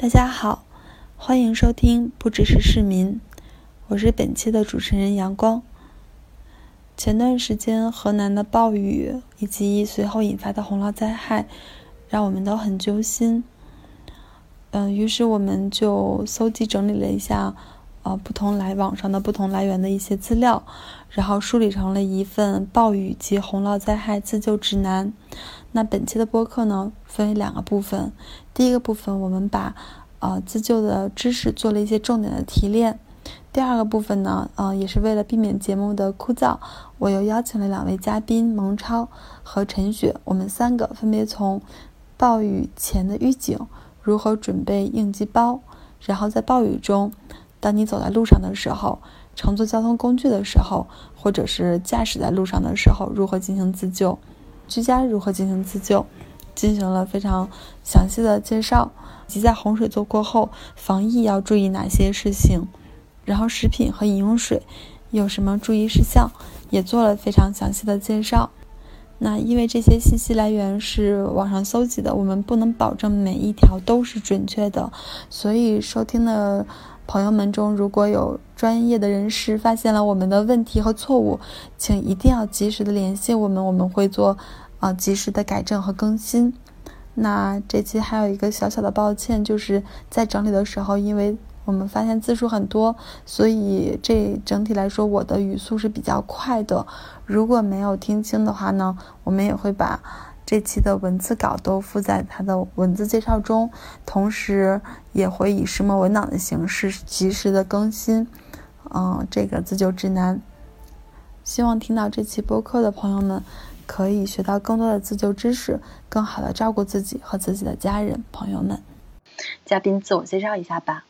大家好，欢迎收听不只是市民，我是本期的主持人阳光。前段时间河南的暴雨以及随后引发的洪涝灾害，让我们都很揪心。嗯，于是我们就搜集整理了一下，啊，不同来网上的不同来源的一些资料，然后梳理成了一份暴雨及洪涝灾害自救指南。那本期的播客呢，分为两个部分。第一个部分，我们把呃自救的知识做了一些重点的提炼。第二个部分呢，呃，也是为了避免节目的枯燥，我又邀请了两位嘉宾蒙超和陈雪，我们三个分别从暴雨前的预警、如何准备应急包，然后在暴雨中，当你走在路上的时候，乘坐交通工具的时候，或者是驾驶在路上的时候，如何进行自救。居家如何进行自救，进行了非常详细的介绍，及在洪水做过后防疫要注意哪些事情，然后食品和饮用水有什么注意事项，也做了非常详细的介绍。那因为这些信息来源是网上搜集的，我们不能保证每一条都是准确的，所以收听的朋友们中如果有专业的人士发现了我们的问题和错误，请一定要及时的联系我们，我们会做。啊，及时的改正和更新。那这期还有一个小小的抱歉，就是在整理的时候，因为我们发现字数很多，所以这整体来说我的语速是比较快的。如果没有听清的话呢，我们也会把这期的文字稿都附在它的文字介绍中，同时也会以石墨文档的形式及时的更新。嗯，这个自救指南，希望听到这期播客的朋友们。可以学到更多的自救知识，更好的照顾自己和自己的家人朋友们。嘉宾自我介绍一下吧。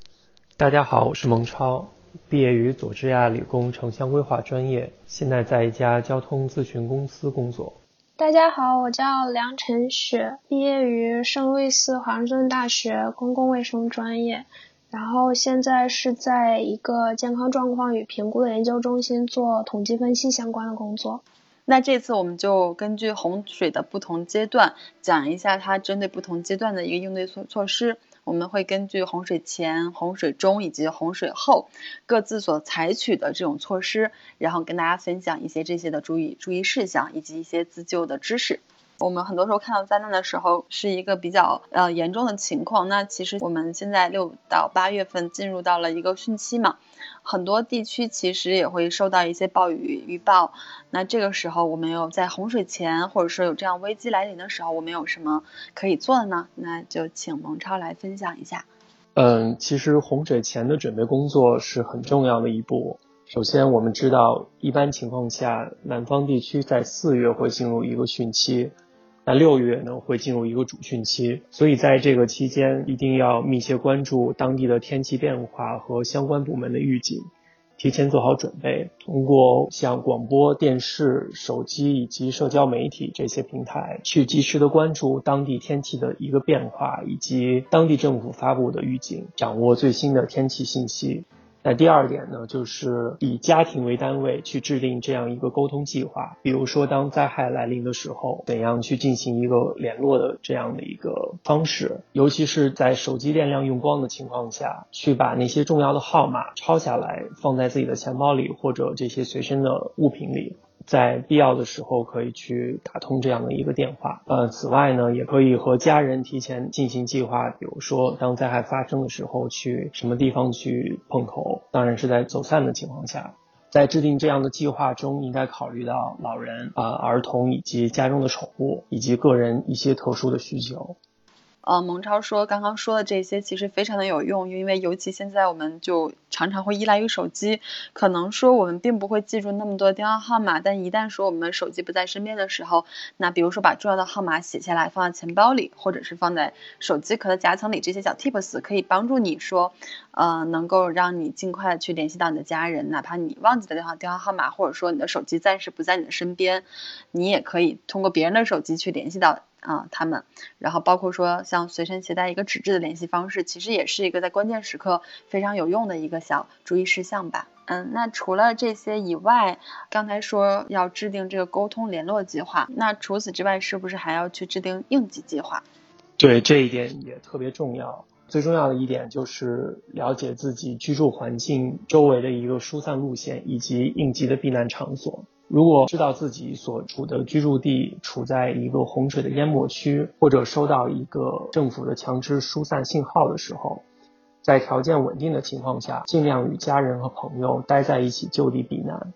大家好，我是蒙超，毕业于佐治亚理工城乡规划专业，现在在一家交通咨询公司工作。大家好，我叫梁晨雪，毕业于圣路易斯华盛顿大学公共卫生专业，然后现在是在一个健康状况与评估的研究中心做统计分析相关的工作。那这次我们就根据洪水的不同阶段，讲一下它针对不同阶段的一个应对措措施。我们会根据洪水前、洪水中以及洪水后各自所采取的这种措施，然后跟大家分享一些这些的注意注意事项以及一些自救的知识。我们很多时候看到灾难的时候是一个比较呃严重的情况，那其实我们现在六到八月份进入到了一个汛期嘛，很多地区其实也会受到一些暴雨预报。那这个时候我们有在洪水前或者说有这样危机来临的时候，我们有什么可以做的呢？那就请蒙超来分享一下。嗯，其实洪水前的准备工作是很重要的一步。首先，我们知道一般情况下，南方地区在四月会进入一个汛期。那六月呢会进入一个主汛期，所以在这个期间一定要密切关注当地的天气变化和相关部门的预警，提前做好准备。通过像广播电视、手机以及社交媒体这些平台，去及时的关注当地天气的一个变化以及当地政府发布的预警，掌握最新的天气信息。那第二点呢，就是以家庭为单位去制定这样一个沟通计划。比如说，当灾害来临的时候，怎样去进行一个联络的这样的一个方式。尤其是在手机电量用光的情况下，去把那些重要的号码抄下来，放在自己的钱包里或者这些随身的物品里。在必要的时候可以去打通这样的一个电话。呃，此外呢，也可以和家人提前进行计划，比如说当灾害发生的时候去什么地方去碰头，当然是在走散的情况下。在制定这样的计划中，应该考虑到老人啊、儿童以及家中的宠物以及个人一些特殊的需求。呃，蒙超说，刚刚说的这些其实非常的有用，因为尤其现在我们就常常会依赖于手机，可能说我们并不会记住那么多电话号码，但一旦说我们手机不在身边的时候，那比如说把重要的号码写下来放在钱包里，或者是放在手机壳的夹层里，这些小 tips 可以帮助你说，呃，能够让你尽快的去联系到你的家人，哪怕你忘记的电话电话号码，或者说你的手机暂时不在你的身边，你也可以通过别人的手机去联系到。啊，他们，然后包括说像随身携带一个纸质的联系方式，其实也是一个在关键时刻非常有用的一个小注意事项吧。嗯，那除了这些以外，刚才说要制定这个沟通联络计划，那除此之外，是不是还要去制定应急计划？对，这一点也特别重要。最重要的一点就是了解自己居住环境周围的一个疏散路线以及应急的避难场所。如果知道自己所处的居住地处在一个洪水的淹没区，或者收到一个政府的强制疏散信号的时候，在条件稳定的情况下，尽量与家人和朋友待在一起就地避难。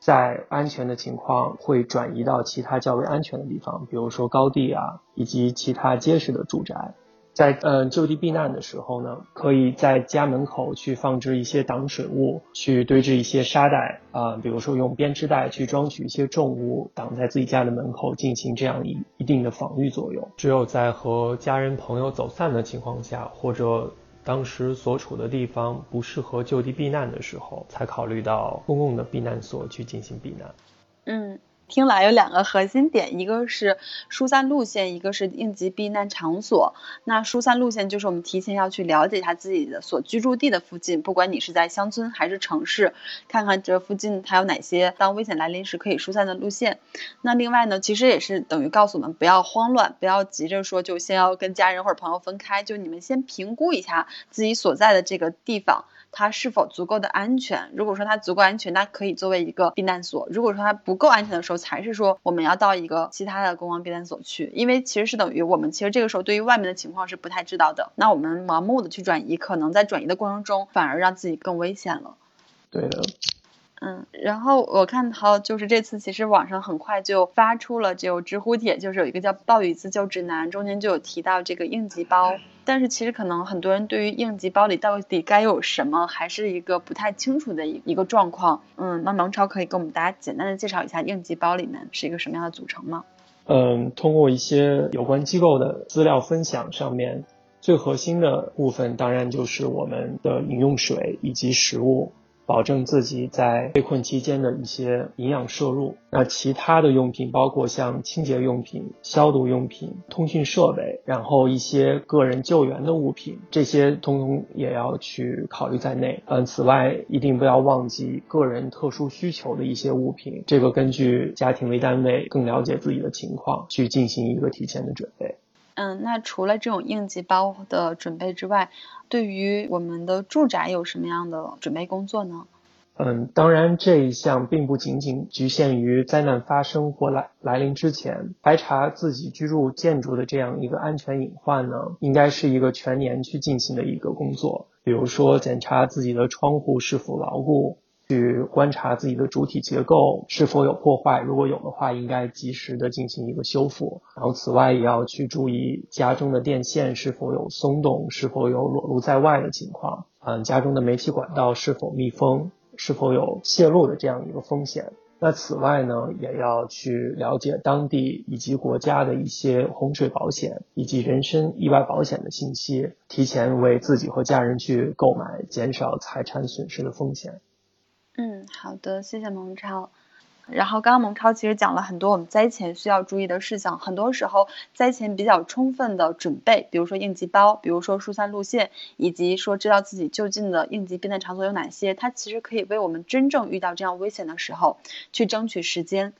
在安全的情况，会转移到其他较为安全的地方，比如说高地啊，以及其他结实的住宅。在嗯就地避难的时候呢，可以在家门口去放置一些挡水物，去堆置一些沙袋啊，比如说用编织袋去装取一些重物，挡在自己家的门口，进行这样一一定的防御作用。只有在和家人朋友走散的情况下，或者当时所处的地方不适合就地避难的时候，才考虑到公共的避难所去进行避难。嗯。听来有两个核心点，一个是疏散路线，一个是应急避难场所。那疏散路线就是我们提前要去了解一下自己的所居住地的附近，不管你是在乡村还是城市，看看这附近它有哪些当危险来临时可以疏散的路线。那另外呢，其实也是等于告诉我们不要慌乱，不要急着说就先要跟家人或者朋友分开，就你们先评估一下自己所在的这个地方。它是否足够的安全？如果说它足够安全，那可以作为一个避难所；如果说它不够安全的时候，才是说我们要到一个其他的公共避难所去。因为其实是等于我们其实这个时候对于外面的情况是不太知道的。那我们盲目的去转移，可能在转移的过程中反而让自己更危险了。对的。嗯，然后我看到就是这次其实网上很快就发出了就知乎帖，就是有一个叫暴雨自救指南，中间就有提到这个应急包。但是其实可能很多人对于应急包里到底该有什么，还是一个不太清楚的一一个状况。嗯，那蒙超可以给我们大家简单的介绍一下应急包里面是一个什么样的组成吗？嗯，通过一些有关机构的资料分享上面，最核心的部分当然就是我们的饮用水以及食物。保证自己在被困期间的一些营养摄入。那其他的用品包括像清洁用品、消毒用品、通讯设备，然后一些个人救援的物品，这些通通也要去考虑在内。嗯，此外一定不要忘记个人特殊需求的一些物品，这个根据家庭为单位，更了解自己的情况，去进行一个提前的准备。嗯，那除了这种应急包的准备之外，对于我们的住宅有什么样的准备工作呢？嗯，当然这一项并不仅仅局限于灾难发生或来来临之前，排查自己居住建筑的这样一个安全隐患呢，应该是一个全年去进行的一个工作。比如说检查自己的窗户是否牢固。去观察自己的主体结构是否有破坏，如果有的话，应该及时的进行一个修复。然后，此外也要去注意家中的电线是否有松动，是否有裸露在外的情况。嗯，家中的煤气管道是否密封，是否有泄漏的这样一个风险。那此外呢，也要去了解当地以及国家的一些洪水保险以及人身意外保险的信息，提前为自己和家人去购买，减少财产损失的风险。嗯，好的，谢谢蒙超。然后刚刚蒙超其实讲了很多我们灾前需要注意的事项，很多时候灾前比较充分的准备，比如说应急包，比如说疏散路线，以及说知道自己就近的应急避难场所有哪些，它其实可以为我们真正遇到这样危险的时候去争取时间。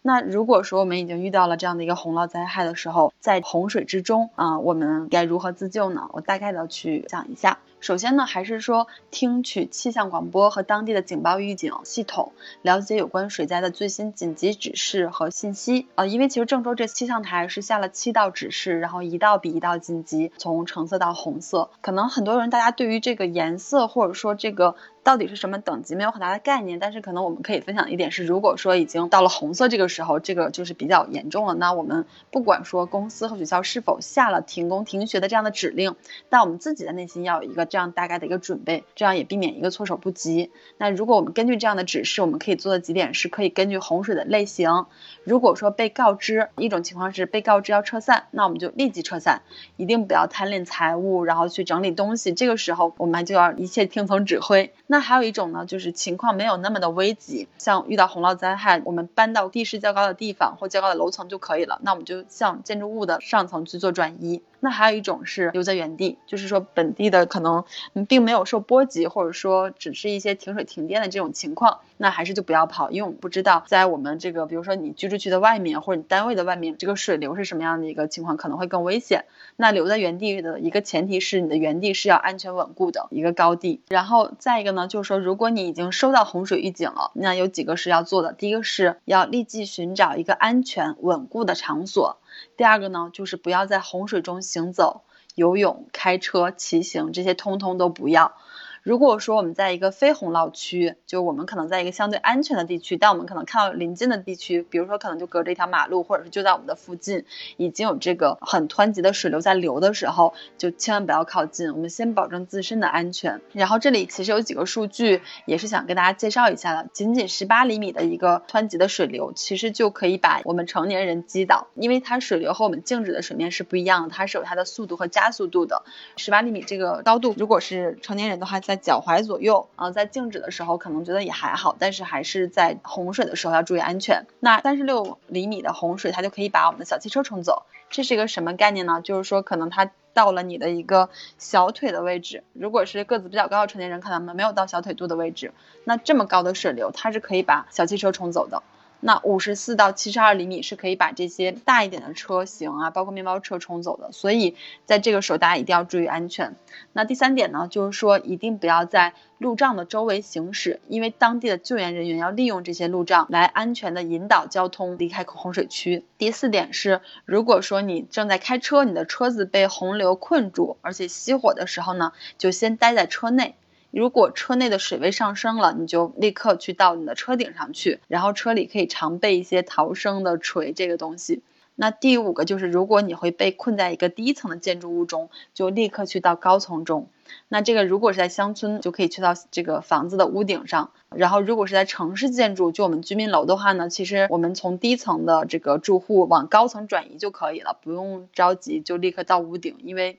那如果说我们已经遇到了这样的一个洪涝灾害的时候，在洪水之中啊，我们该如何自救呢？我大概的去讲一下。首先呢，还是说听取气象广播和当地的警报预警系统，了解有关水灾的最新紧急指示和信息。呃，因为其实郑州这气象台是下了七道指示，然后一道比一道紧急，从橙色到红色。可能很多人大家对于这个颜色或者说这个。到底是什么等级没有很大的概念，但是可能我们可以分享一点是，如果说已经到了红色这个时候，这个就是比较严重了。那我们不管说公司和学校是否下了停工停学的这样的指令，但我们自己的内心要有一个这样大概的一个准备，这样也避免一个措手不及。那如果我们根据这样的指示，我们可以做的几点是，可以根据洪水的类型，如果说被告知一种情况是被告知要撤散，那我们就立即撤散，一定不要贪恋财物，然后去整理东西。这个时候我们就要一切听从指挥。那那还有一种呢，就是情况没有那么的危急，像遇到洪涝灾害，我们搬到地势较高的地方或较高的楼层就可以了。那我们就向建筑物的上层去做转移。那还有一种是留在原地，就是说本地的可能并没有受波及，或者说只是一些停水停电的这种情况，那还是就不要跑，因为我们不知道在我们这个，比如说你居住区的外面或者你单位的外面，这个水流是什么样的一个情况，可能会更危险。那留在原地的一个前提是你的原地是要安全稳固的一个高地。然后再一个呢，就是说如果你已经收到洪水预警了，那有几个是要做的，第一个是要立即寻找一个安全稳固的场所。第二个呢，就是不要在洪水中行走、游泳、开车、骑行，这些通通都不要。如果说我们在一个非洪涝区，就我们可能在一个相对安全的地区，但我们可能看到临近的地区，比如说可能就隔着一条马路，或者是就在我们的附近，已经有这个很湍急的水流在流的时候，就千万不要靠近。我们先保证自身的安全。然后这里其实有几个数据，也是想跟大家介绍一下的。仅仅十八厘米的一个湍急的水流，其实就可以把我们成年人击倒，因为它水流和我们静止的水面是不一样的，它是有它的速度和加速度的。十八厘米这个高度，如果是成年人的话，在在脚踝左右啊，在静止的时候可能觉得也还好，但是还是在洪水的时候要注意安全。那三十六厘米的洪水，它就可以把我们的小汽车冲走。这是一个什么概念呢？就是说可能它到了你的一个小腿的位置，如果是个子比较高的成年人，可能没有到小腿肚的位置，那这么高的水流，它是可以把小汽车冲走的。那五十四到七十二厘米是可以把这些大一点的车型啊，包括面包车冲走的，所以在这个时候大家一定要注意安全。那第三点呢，就是说一定不要在路障的周围行驶，因为当地的救援人员要利用这些路障来安全的引导交通离开洪水区。第四点是，如果说你正在开车，你的车子被洪流困住，而且熄火的时候呢，就先待在车内。如果车内的水位上升了，你就立刻去到你的车顶上去，然后车里可以常备一些逃生的锤这个东西。那第五个就是，如果你会被困在一个低层的建筑物中，就立刻去到高层中。那这个如果是在乡村，就可以去到这个房子的屋顶上。然后如果是在城市建筑，就我们居民楼的话呢，其实我们从低层的这个住户往高层转移就可以了，不用着急就立刻到屋顶，因为。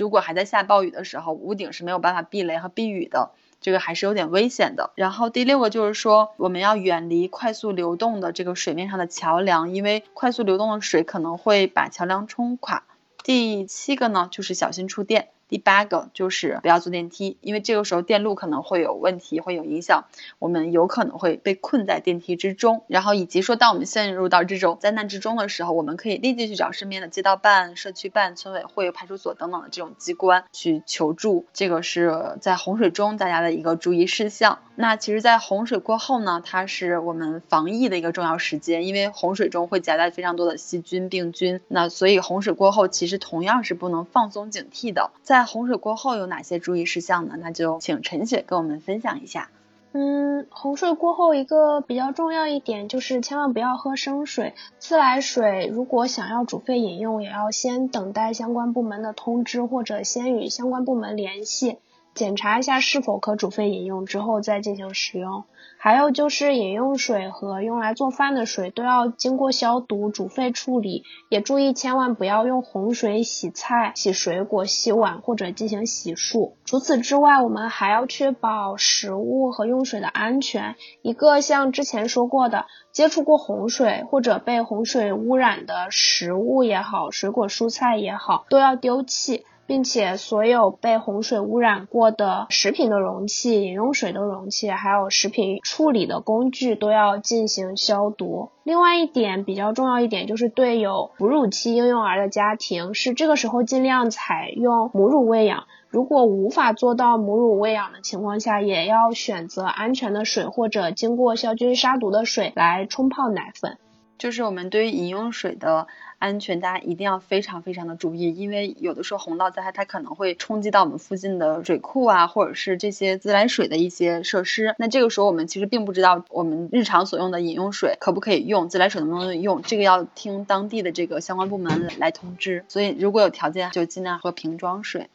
如果还在下暴雨的时候，屋顶是没有办法避雷和避雨的，这个还是有点危险的。然后第六个就是说，我们要远离快速流动的这个水面上的桥梁，因为快速流动的水可能会把桥梁冲垮。第七个呢，就是小心触电。第八个就是不要坐电梯，因为这个时候电路可能会有问题，会有影响，我们有可能会被困在电梯之中。然后以及说，当我们陷入到这种灾难之中的时候，我们可以立即去找身边的街道办、社区办、村委会、派出所等等的这种机关去求助。这个是在洪水中大家的一个注意事项。那其实，在洪水过后呢，它是我们防疫的一个重要时间，因为洪水中会夹带非常多的细菌、病菌。那所以洪水过后，其实同样是不能放松警惕的。在在洪水过后有哪些注意事项呢？那就请陈雪跟我们分享一下。嗯，洪水过后一个比较重要一点就是千万不要喝生水，自来水如果想要煮沸饮用，也要先等待相关部门的通知，或者先与相关部门联系。检查一下是否可煮沸饮用之后再进行使用。还有就是饮用水和用来做饭的水都要经过消毒、煮沸处理，也注意千万不要用洪水洗菜、洗水果、洗碗或者进行洗漱。除此之外，我们还要确保食物和用水的安全。一个像之前说过的，接触过洪水或者被洪水污染的食物也好，水果蔬菜也好，都要丢弃。并且所有被洪水污染过的食品的容器、饮用水的容器，还有食品处理的工具都要进行消毒。另外一点比较重要一点就是对有哺乳期婴幼儿的家庭，是这个时候尽量采用母乳喂养。如果无法做到母乳喂养的情况下，也要选择安全的水或者经过消菌杀毒的水来冲泡奶粉。就是我们对于饮用水的安全，大家一定要非常非常的注意，因为有的时候洪涝灾害它可能会冲击到我们附近的水库啊，或者是这些自来水的一些设施。那这个时候我们其实并不知道我们日常所用的饮用水可不可以用，自来水能不能用，这个要听当地的这个相关部门来通知。所以如果有条件，就尽量喝瓶装水。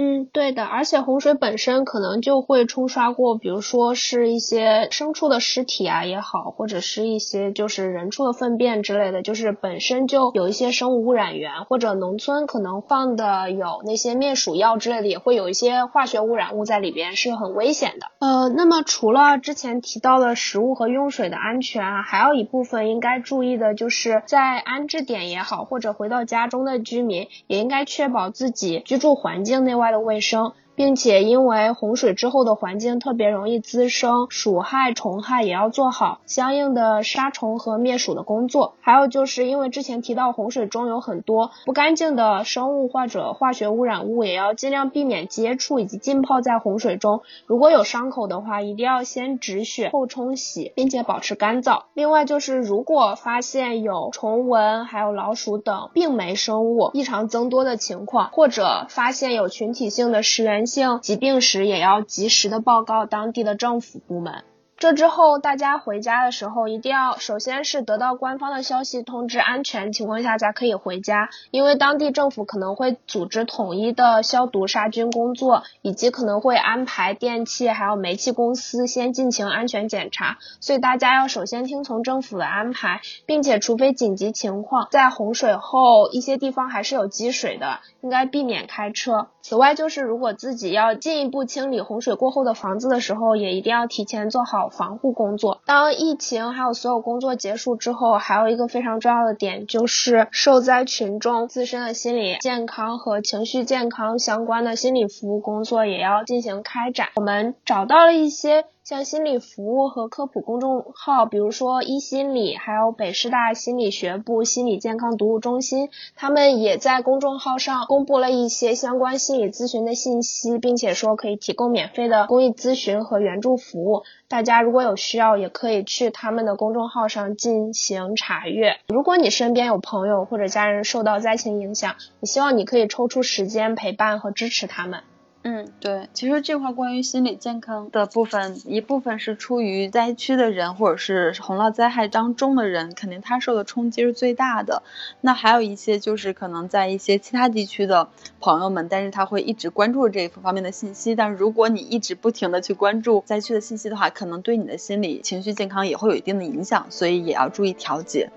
嗯，对的，而且洪水本身可能就会冲刷过，比如说是一些牲畜的尸体啊也好，或者是一些就是人畜的粪便之类的，就是本身就有一些生物污染源，或者农村可能放的有那些灭鼠药之类的，也会有一些化学污染物在里边，是很危险的。呃，那么除了之前提到的食物和用水的安全啊，还有一部分应该注意的就是在安置点也好，或者回到家中的居民也应该确保自己居住环境内外。的卫生。并且因为洪水之后的环境特别容易滋生鼠害、虫害，也要做好相应的杀虫和灭鼠的工作。还有就是因为之前提到洪水中有很多不干净的生物或者化学污染物，也要尽量避免接触以及浸泡在洪水中。如果有伤口的话，一定要先止血后冲洗，并且保持干燥。另外就是如果发现有虫蚊、还有老鼠等病媒生物异常增多的情况，或者发现有群体性的食源。性疾病时，也要及时的报告当地的政府部门。这之后，大家回家的时候一定要首先是得到官方的消息通知，安全情况下才可以回家。因为当地政府可能会组织统一的消毒杀菌工作，以及可能会安排电器还有煤气公司先进行安全检查。所以大家要首先听从政府的安排，并且除非紧急情况，在洪水后一些地方还是有积水的，应该避免开车。此外，就是如果自己要进一步清理洪水过后的房子的时候，也一定要提前做好防护工作。当疫情还有所有工作结束之后，还有一个非常重要的点，就是受灾群众自身的心理健康和情绪健康相关的心理服务工作也要进行开展。我们找到了一些。像心理服务和科普公众号，比如说一心理，还有北师大心理学部心理健康读物中心，他们也在公众号上公布了一些相关心理咨询的信息，并且说可以提供免费的公益咨询和援助服务。大家如果有需要，也可以去他们的公众号上进行查阅。如果你身边有朋友或者家人受到灾情影响，你希望你可以抽出时间陪伴和支持他们。嗯，对，其实这块关于心理健康的部分，一部分是出于灾区的人，或者是洪涝灾害当中的人，肯定他受的冲击是最大的。那还有一些就是可能在一些其他地区的朋友们，但是他会一直关注这一方面的信息。但如果你一直不停的去关注灾区的信息的话，可能对你的心理情绪健康也会有一定的影响，所以也要注意调节。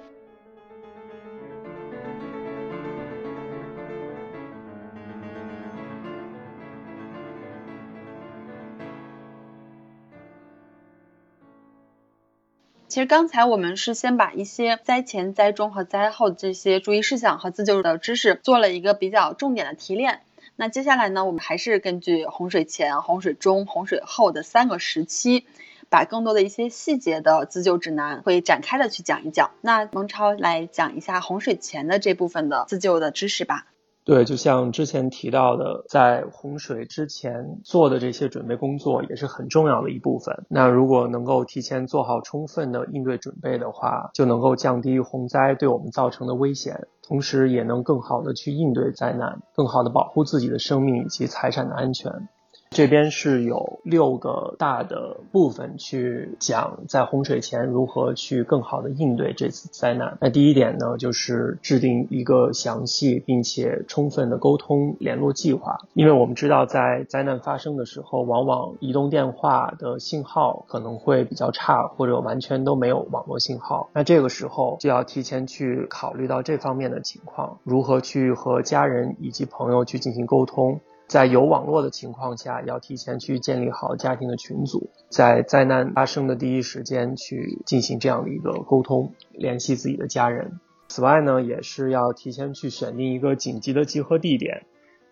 其实刚才我们是先把一些灾前、灾中和灾后这些注意事项和自救的知识做了一个比较重点的提炼。那接下来呢，我们还是根据洪水前、洪水中、洪水后的三个时期，把更多的一些细节的自救指南会展开的去讲一讲。那蒙超来讲一下洪水前的这部分的自救的知识吧。对，就像之前提到的，在洪水之前做的这些准备工作也是很重要的一部分。那如果能够提前做好充分的应对准备的话，就能够降低洪灾对我们造成的危险，同时也能更好的去应对灾难，更好的保护自己的生命以及财产的安全。这边是有六个大的部分去讲，在洪水前如何去更好的应对这次灾难。那第一点呢，就是制定一个详细并且充分的沟通联络计划，因为我们知道在灾难发生的时候，往往移动电话的信号可能会比较差，或者完全都没有网络信号。那这个时候就要提前去考虑到这方面的情况，如何去和家人以及朋友去进行沟通。在有网络的情况下，要提前去建立好家庭的群组，在灾难发生的第一时间去进行这样的一个沟通，联系自己的家人。此外呢，也是要提前去选定一个紧急的集合地点，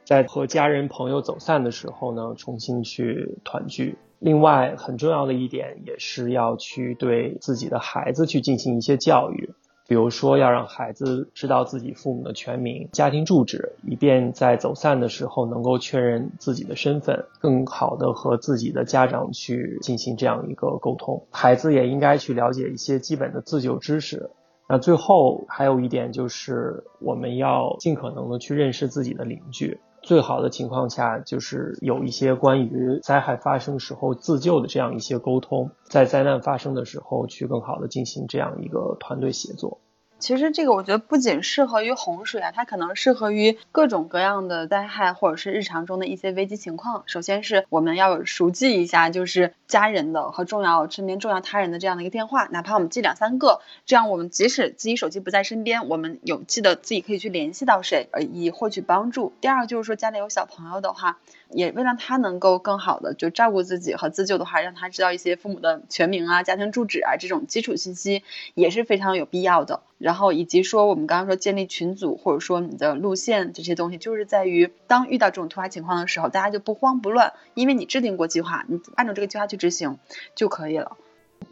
在和家人朋友走散的时候呢，重新去团聚。另外，很重要的一点也是要去对自己的孩子去进行一些教育。比如说，要让孩子知道自己父母的全名、家庭住址，以便在走散的时候能够确认自己的身份，更好的和自己的家长去进行这样一个沟通。孩子也应该去了解一些基本的自救知识。那最后还有一点就是，我们要尽可能的去认识自己的邻居。最好的情况下，就是有一些关于灾害发生时候自救的这样一些沟通，在灾难发生的时候去更好的进行这样一个团队协作。其实这个我觉得不仅适合于洪水啊，它可能适合于各种各样的灾害或者是日常中的一些危机情况。首先是我们要熟记一下，就是家人的和重要身边重要他人的这样的一个电话，哪怕我们记两三个，这样我们即使自己手机不在身边，我们有记得自己可以去联系到谁，而以获取帮助。第二个就是说家里有小朋友的话。也为了他能够更好的就照顾自己和自救的话，让他知道一些父母的全名啊、家庭住址啊这种基础信息也是非常有必要的。然后以及说我们刚刚说建立群组或者说你的路线这些东西，就是在于当遇到这种突发情况的时候，大家就不慌不乱，因为你制定过计划，你按照这个计划去执行就可以了。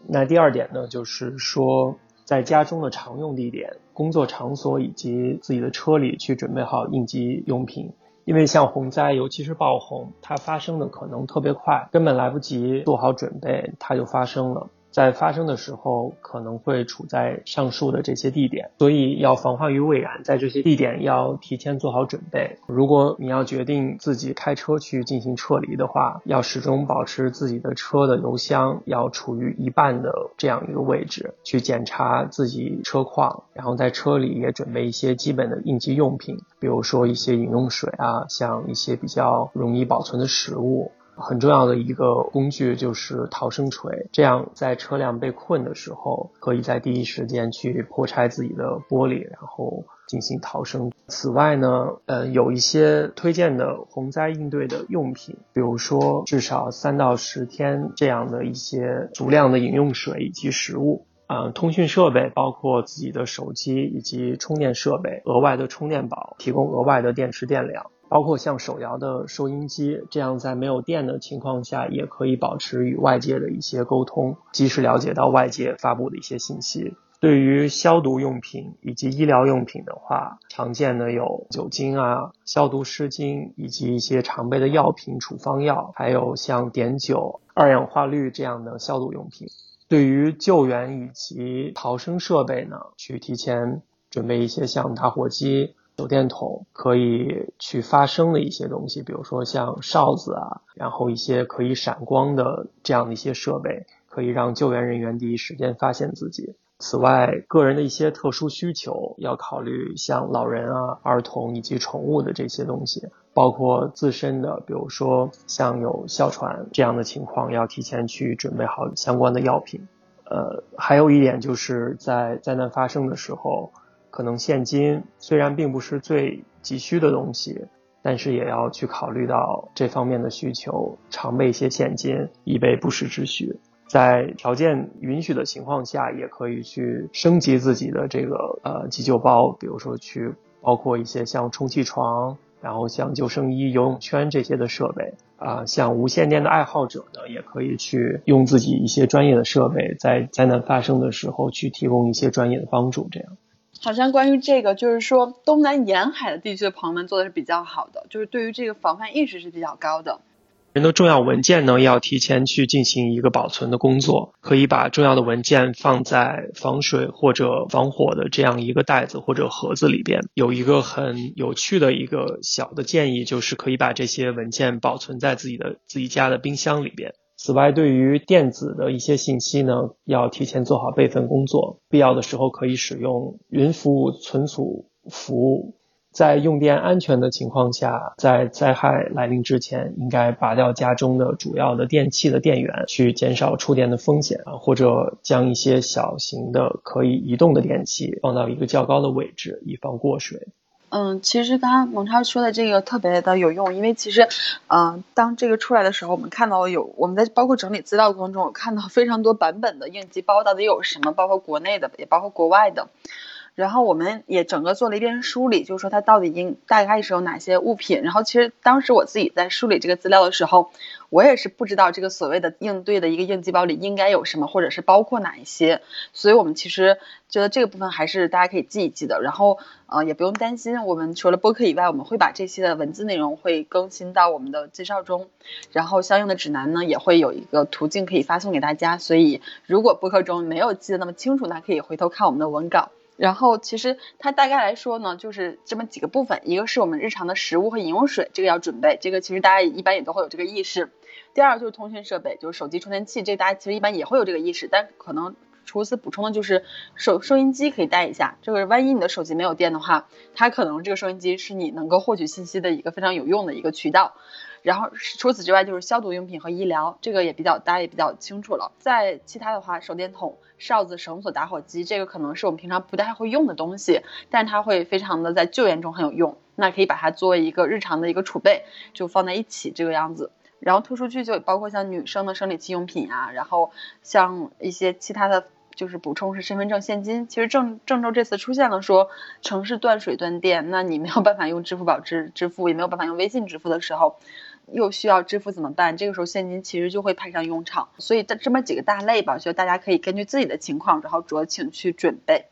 那第二点呢，就是说在家中的常用地点、工作场所以及自己的车里去准备好应急用品。因为像洪灾，尤其是爆洪，它发生的可能特别快，根本来不及做好准备，它就发生了。在发生的时候可能会处在上述的这些地点，所以要防患于未然，在这些地点要提前做好准备。如果你要决定自己开车去进行撤离的话，要始终保持自己的车的油箱要处于一半的这样一个位置，去检查自己车况，然后在车里也准备一些基本的应急用品，比如说一些饮用水啊，像一些比较容易保存的食物。很重要的一个工具就是逃生锤，这样在车辆被困的时候，可以在第一时间去破拆自己的玻璃，然后进行逃生。此外呢，呃，有一些推荐的洪灾应对的用品，比如说至少三到十天这样的一些足量的饮用水以及食物。啊，通讯设备包括自己的手机以及充电设备，额外的充电宝，提供额外的电池电量。包括像手摇的收音机，这样在没有电的情况下，也可以保持与外界的一些沟通，及时了解到外界发布的一些信息。对于消毒用品以及医疗用品的话，常见的有酒精啊、消毒湿巾，以及一些常备的药品、处方药，还有像碘酒、二氧化氯这样的消毒用品。对于救援以及逃生设备呢，去提前准备一些像打火机。手电筒可以去发声的一些东西，比如说像哨子啊，然后一些可以闪光的这样的一些设备，可以让救援人员第一时间发现自己。此外，个人的一些特殊需求要考虑，像老人啊、儿童以及宠物的这些东西，包括自身的，比如说像有哮喘这样的情况，要提前去准备好相关的药品。呃，还有一点就是在灾难发生的时候。可能现金虽然并不是最急需的东西，但是也要去考虑到这方面的需求，常备一些现金，以备不时之需。在条件允许的情况下，也可以去升级自己的这个呃急救包，比如说去包括一些像充气床，然后像救生衣、游泳圈这些的设备啊。像无线电的爱好者呢，也可以去用自己一些专业的设备，在灾难发生的时候去提供一些专业的帮助，这样。好像关于这个，就是说东南沿海的地区的朋友们做的是比较好的，就是对于这个防范意识是比较高的。人的重要文件呢，要提前去进行一个保存的工作，可以把重要的文件放在防水或者防火的这样一个袋子或者盒子里边。有一个很有趣的一个小的建议，就是可以把这些文件保存在自己的自己家的冰箱里边。此外，对于电子的一些信息呢，要提前做好备份工作。必要的时候可以使用云服务存储服务。在用电安全的情况下，在灾害来临之前，应该拔掉家中的主要的电器的电源，去减少触电的风险啊，或者将一些小型的可以移动的电器放到一个较高的位置，以防过水。嗯，其实刚刚蒙超说的这个特别的有用，因为其实，嗯，当这个出来的时候，我们看到有我们在包括整理资料过程中，我看到非常多版本的应急包到底有什么，包括国内的，也包括国外的。然后我们也整个做了一遍梳理，就是说它到底应大概是有哪些物品。然后其实当时我自己在梳理这个资料的时候，我也是不知道这个所谓的应对的一个应急包里应该有什么，或者是包括哪一些。所以我们其实觉得这个部分还是大家可以记一记的。然后呃也不用担心，我们除了播客以外，我们会把这些的文字内容会更新到我们的介绍中，然后相应的指南呢也会有一个途径可以发送给大家。所以如果播客中没有记得那么清楚，那可以回头看我们的文稿。然后其实它大概来说呢，就是这么几个部分，一个是我们日常的食物和饮用水，这个要准备，这个其实大家一般也都会有这个意识。第二就是通讯设备，就是手机充电器，这大家其实一般也会有这个意识，但可能除此补充的就是收收音机可以带一下，这个万一你的手机没有电的话，它可能这个收音机是你能够获取信息的一个非常有用的一个渠道。然后除此之外就是消毒用品和医疗，这个也比较大家也比较清楚了。在其他的话，手电筒、哨子、绳索、打火机，这个可能是我们平常不太会用的东西，但它会非常的在救援中很有用。那可以把它作为一个日常的一个储备，就放在一起这个样子。然后突出去就包括像女生的生理期用品啊，然后像一些其他的就是补充是身份证、现金。其实郑郑州这次出现了说城市断水断电，那你没有办法用支付宝支支付，也没有办法用微信支付的时候。又需要支付怎么办？这个时候现金其实就会派上用场，所以这这么几个大类吧，就大家可以根据自己的情况，然后酌情去准备。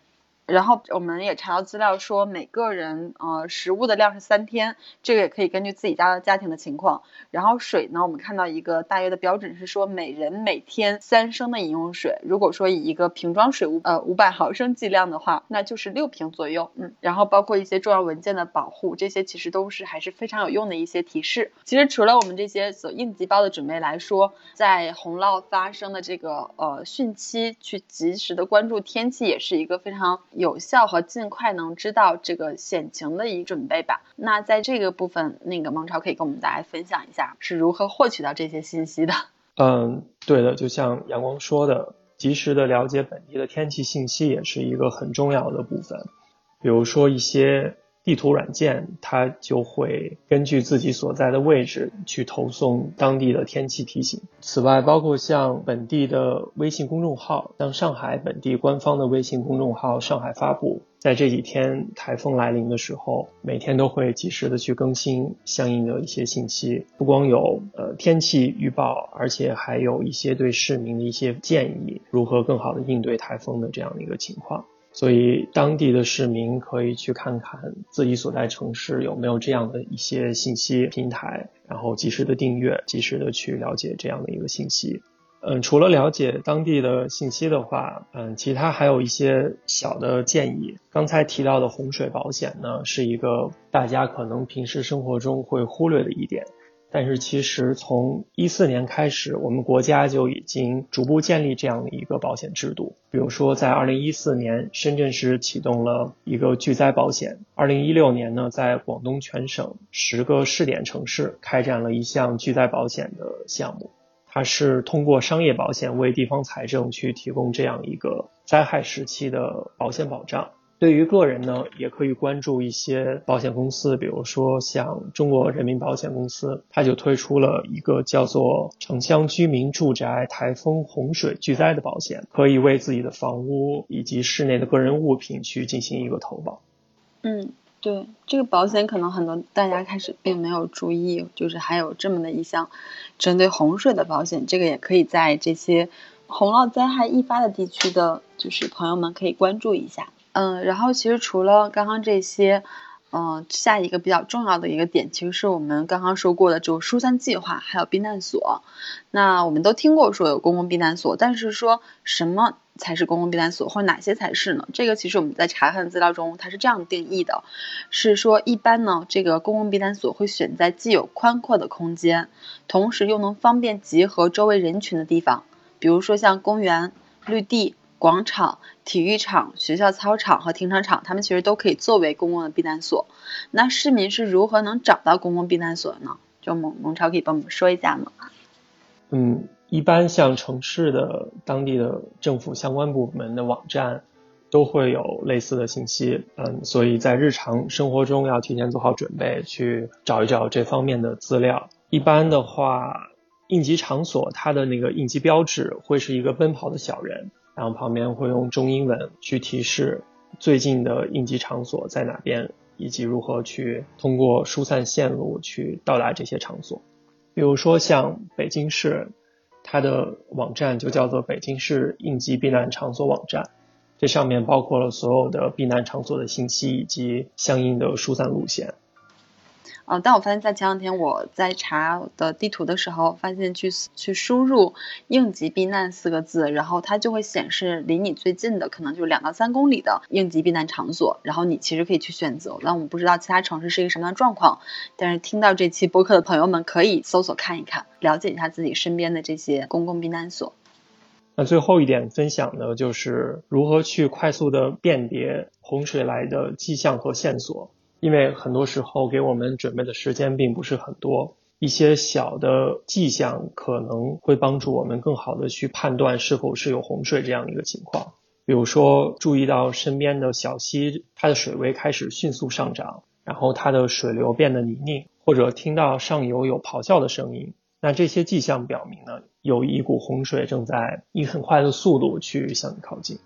然后我们也查到资料说，每个人呃食物的量是三天，这个也可以根据自己家的家庭的情况。然后水呢，我们看到一个大约的标准是说，每人每天三升的饮用水。如果说以一个瓶装水五呃五百毫升计量的话，那就是六瓶左右。嗯，然后包括一些重要文件的保护，这些其实都是还是非常有用的一些提示。其实除了我们这些所应急包的准备来说，在洪涝发生的这个呃汛期，去及时的关注天气，也是一个非常。有效和尽快能知道这个险情的一准备吧。那在这个部分，那个孟超可以跟我们大家分享一下是如何获取到这些信息的。嗯，对的，就像阳光说的，及时的了解本地的天气信息也是一个很重要的部分。比如说一些。地图软件它就会根据自己所在的位置去投送当地的天气提醒。此外，包括像本地的微信公众号，像上海本地官方的微信公众号“上海发布”，在这几天台风来临的时候，每天都会及时的去更新相应的一些信息。不光有呃天气预报，而且还有一些对市民的一些建议，如何更好的应对台风的这样的一个情况。所以，当地的市民可以去看看自己所在城市有没有这样的一些信息平台，然后及时的订阅，及时的去了解这样的一个信息。嗯，除了了解当地的信息的话，嗯，其他还有一些小的建议。刚才提到的洪水保险呢，是一个大家可能平时生活中会忽略的一点。但是其实从一四年开始，我们国家就已经逐步建立这样的一个保险制度。比如说，在二零一四年，深圳市启动了一个巨灾保险；二零一六年呢，在广东全省十个试点城市开展了一项巨灾保险的项目。它是通过商业保险为地方财政去提供这样一个灾害时期的保险保障。对于个人呢，也可以关注一些保险公司，比如说像中国人民保险公司，它就推出了一个叫做城乡居民住宅台风洪水巨灾的保险，可以为自己的房屋以及室内的个人物品去进行一个投保。嗯，对，这个保险可能很多大家开始并没有注意，就是还有这么的一项针对洪水的保险，这个也可以在这些洪涝灾害易发的地区的，就是朋友们可以关注一下。嗯，然后其实除了刚刚这些，嗯，下一个比较重要的一个点，其实是我们刚刚说过的，就疏散计划还有避难所。那我们都听过说有公共避难所，但是说什么才是公共避难所，或者哪些才是呢？这个其实我们在查看资料中，它是这样定义的，是说一般呢，这个公共避难所会选在既有宽阔的空间，同时又能方便集合周围人群的地方，比如说像公园、绿地。广场、体育场、学校操场和停车场，他们其实都可以作为公共的避难所。那市民是如何能找到公共避难所呢？就蒙蒙超可以帮我们说一下吗？嗯，一般像城市的当地的政府相关部门的网站都会有类似的信息。嗯，所以在日常生活中要提前做好准备，去找一找这方面的资料。一般的话，应急场所它的那个应急标志会是一个奔跑的小人。然后旁边会用中英文去提示最近的应急场所在哪边，以及如何去通过疏散线路去到达这些场所。比如说像北京市，它的网站就叫做北京市应急避难场所网站，这上面包括了所有的避难场所的信息以及相应的疏散路线。呃，但我发现，在前两天我在查的地图的时候，发现去去输入“应急避难”四个字，然后它就会显示离你最近的，可能就是两到三公里的应急避难场所，然后你其实可以去选择。那我们不知道其他城市是一个什么样的状况，但是听到这期播客的朋友们可以搜索看一看，了解一下自己身边的这些公共避难所。那最后一点分享呢，就是如何去快速的辨别洪水来的迹象和线索，因为很多时候给我们准备的时间并不是很多，一些小的迹象可能会帮助我们更好的去判断是否是有洪水这样一个情况。比如说，注意到身边的小溪，它的水位开始迅速上涨，然后它的水流变得泥泞，或者听到上游有咆哮的声音。那这些迹象表明呢，有一股洪水正在以很快的速度去向你靠近。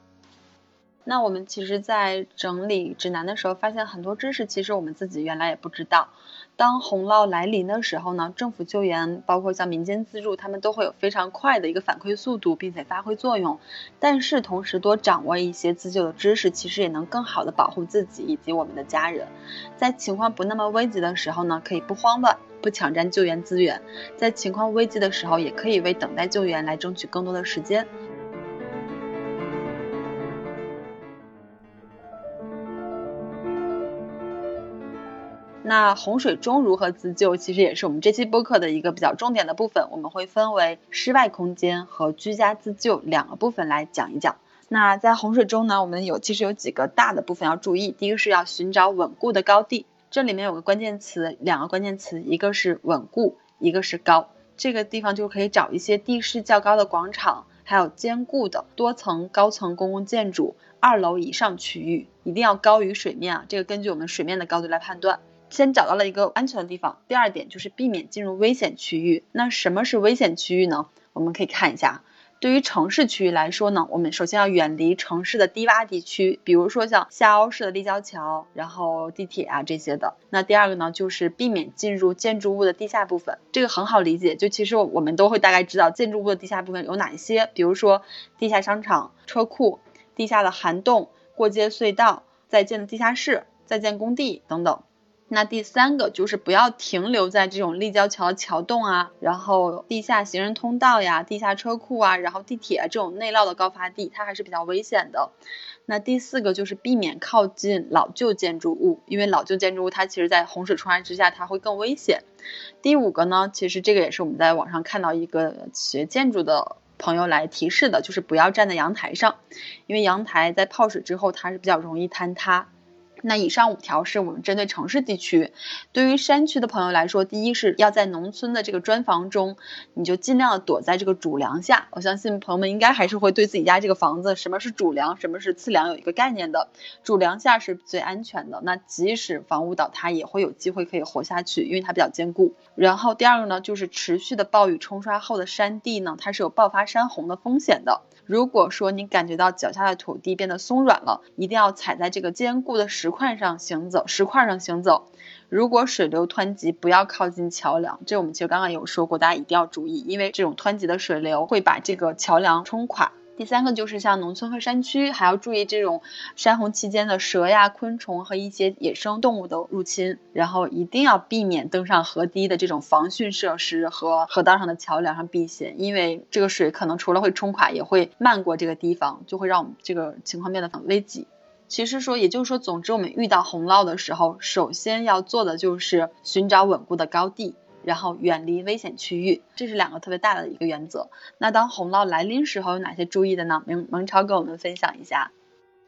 那我们其实，在整理指南的时候，发现很多知识其实我们自己原来也不知道。当洪涝来临的时候呢，政府救援，包括像民间自助，他们都会有非常快的一个反馈速度，并且发挥作用。但是同时，多掌握一些自救的知识，其实也能更好的保护自己以及我们的家人。在情况不那么危急的时候呢，可以不慌乱。不抢占救援资源，在情况危急的时候，也可以为等待救援来争取更多的时间。那洪水中如何自救，其实也是我们这期播客的一个比较重点的部分。我们会分为室外空间和居家自救两个部分来讲一讲。那在洪水中呢，我们有其实有几个大的部分要注意。第一个是要寻找稳固的高地。这里面有个关键词，两个关键词，一个是稳固，一个是高。这个地方就可以找一些地势较高的广场，还有坚固的多层高层公共建筑，二楼以上区域一定要高于水面啊。这个根据我们水面的高度来判断。先找到了一个安全的地方。第二点就是避免进入危险区域。那什么是危险区域呢？我们可以看一下。对于城市区域来说呢，我们首先要远离城市的低洼地区，比如说像下凹式的立交桥，然后地铁啊这些的。那第二个呢，就是避免进入建筑物的地下部分，这个很好理解，就其实我们都会大概知道建筑物的地下部分有哪一些，比如说地下商场、车库、地下的涵洞、过街隧道、在建的地下室、在建工地等等。那第三个就是不要停留在这种立交桥桥洞啊，然后地下行人通道呀、地下车库啊，然后地铁啊这种内涝的高发地，它还是比较危险的。那第四个就是避免靠近老旧建筑物，因为老旧建筑物它其实在洪水冲刷之下它会更危险。第五个呢，其实这个也是我们在网上看到一个学建筑的朋友来提示的，就是不要站在阳台上，因为阳台在泡水之后它是比较容易坍塌。那以上五条是我们针对城市地区，对于山区的朋友来说，第一是要在农村的这个砖房中，你就尽量躲在这个主梁下。我相信朋友们应该还是会对自己家这个房子什么是主梁，什么是次梁有一个概念的。主梁下是最安全的，那即使房屋倒塌也会有机会可以活下去，因为它比较坚固。然后第二个呢，就是持续的暴雨冲刷后的山地呢，它是有爆发山洪的风险的。如果说你感觉到脚下的土地变得松软了，一定要踩在这个坚固的石块上行走，石块上行走。如果水流湍急，不要靠近桥梁。这我们其实刚刚有说过，大家一定要注意，因为这种湍急的水流会把这个桥梁冲垮。第三个就是像农村和山区，还要注意这种山洪期间的蛇呀、昆虫和一些野生动物的入侵，然后一定要避免登上河堤的这种防汛设施和河道上的桥梁上避险，因为这个水可能除了会冲垮，也会漫过这个地方，就会让我们这个情况变得很危急。其实说，也就是说，总之我们遇到洪涝的时候，首先要做的就是寻找稳固的高地。然后远离危险区域，这是两个特别大的一个原则。那当洪涝来临时候有哪些注意的呢？蒙蒙超跟我们分享一下。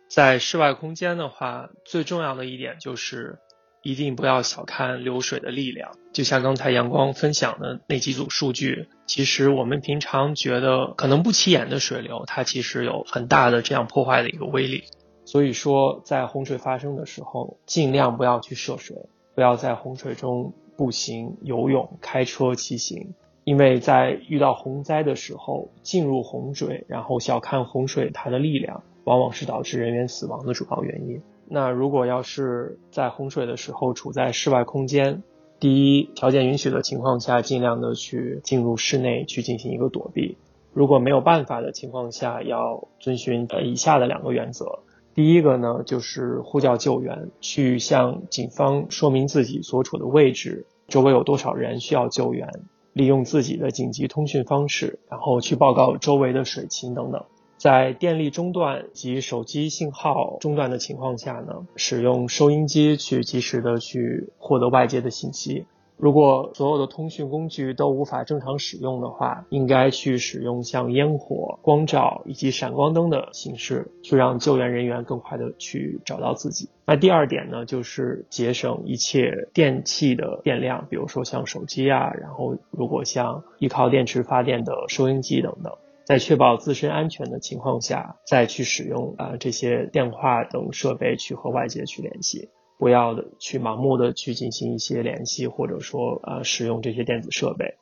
在室外空间的话，最重要的一点就是一定不要小看流水的力量。就像刚才阳光分享的那几组数据，其实我们平常觉得可能不起眼的水流，它其实有很大的这样破坏的一个威力。所以说，在洪水发生的时候，尽量不要去涉水，不要在洪水中。步行、游泳、开车、骑行，因为在遇到洪灾的时候，进入洪水，然后小看洪水它的力量，往往是导致人员死亡的主要原因。那如果要是在洪水的时候处在室外空间，第一条件允许的情况下，尽量的去进入室内去进行一个躲避。如果没有办法的情况下，要遵循以下的两个原则。第一个呢，就是呼叫救援，去向警方说明自己所处的位置，周围有多少人需要救援，利用自己的紧急通讯方式，然后去报告周围的水情等等。在电力中断及手机信号中断的情况下呢，使用收音机去及时的去获得外界的信息。如果所有的通讯工具都无法正常使用的话，应该去使用像烟火、光照以及闪光灯的形式，去让救援人员更快的去找到自己。那第二点呢，就是节省一切电器的电量，比如说像手机啊，然后如果像依靠电池发电的收音机等等，在确保自身安全的情况下，再去使用啊这些电话等设备去和外界去联系。不要的去盲目的去进行一些联系，或者说呃使用这些电子设备。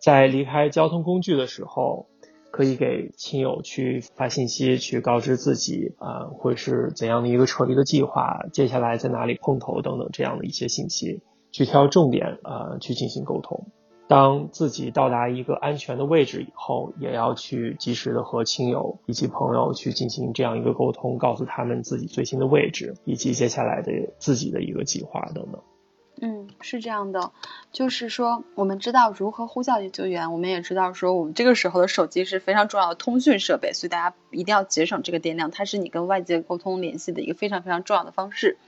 在离开交通工具的时候，可以给亲友去发信息，去告知自己啊会是怎样的一个撤离的计划，接下来在哪里碰头等等这样的一些信息，去挑重点啊去进行沟通。当自己到达一个安全的位置以后，也要去及时的和亲友以及朋友去进行这样一个沟通，告诉他们自己最新的位置以及接下来的自己的一个计划等等。嗯，是这样的，就是说，我们知道如何呼叫救援，我们也知道说，我们这个时候的手机是非常重要的通讯设备，所以大家一定要节省这个电量，它是你跟外界沟通联系的一个非常非常重要的方式。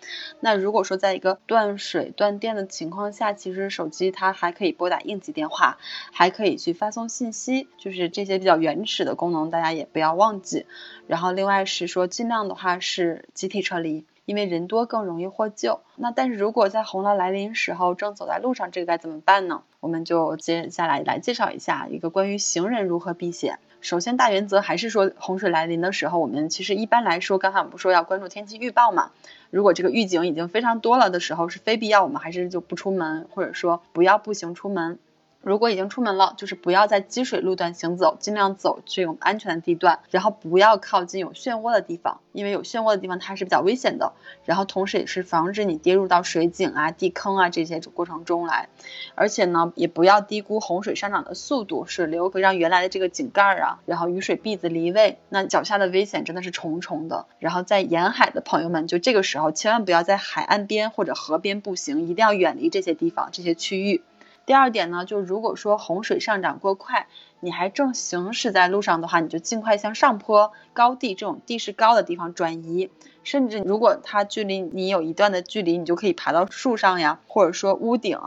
那如果说在一个断水断电的情况下，其实手机它还可以拨打应急电话，还可以去发送信息，就是这些比较原始的功能，大家也不要忘记。然后另外是说，尽量的话是集体撤离。因为人多更容易获救。那但是如果在洪涝来临时候正走在路上，这个该怎么办呢？我们就接下来来介绍一下一个关于行人如何避险。首先大原则还是说洪水来临的时候，我们其实一般来说，刚才我们不说要关注天气预报嘛？如果这个预警已经非常多了的时候，是非必要，我们还是就不出门，或者说不要步行出门。如果已经出门了，就是不要在积水路段行走，尽量走这种安全的地段，然后不要靠近有漩涡的地方，因为有漩涡的地方它是比较危险的。然后同时也是防止你跌入到水井啊、地坑啊这些过程中来。而且呢，也不要低估洪水上涨的速度，水流会让原来的这个井盖啊，然后雨水篦子离位，那脚下的危险真的是重重的。然后在沿海的朋友们，就这个时候千万不要在海岸边或者河边步行，一定要远离这些地方、这些区域。第二点呢，就如果说洪水上涨过快，你还正行驶在路上的话，你就尽快向上坡、高地这种地势高的地方转移。甚至如果它距离你有一段的距离，你就可以爬到树上呀，或者说屋顶。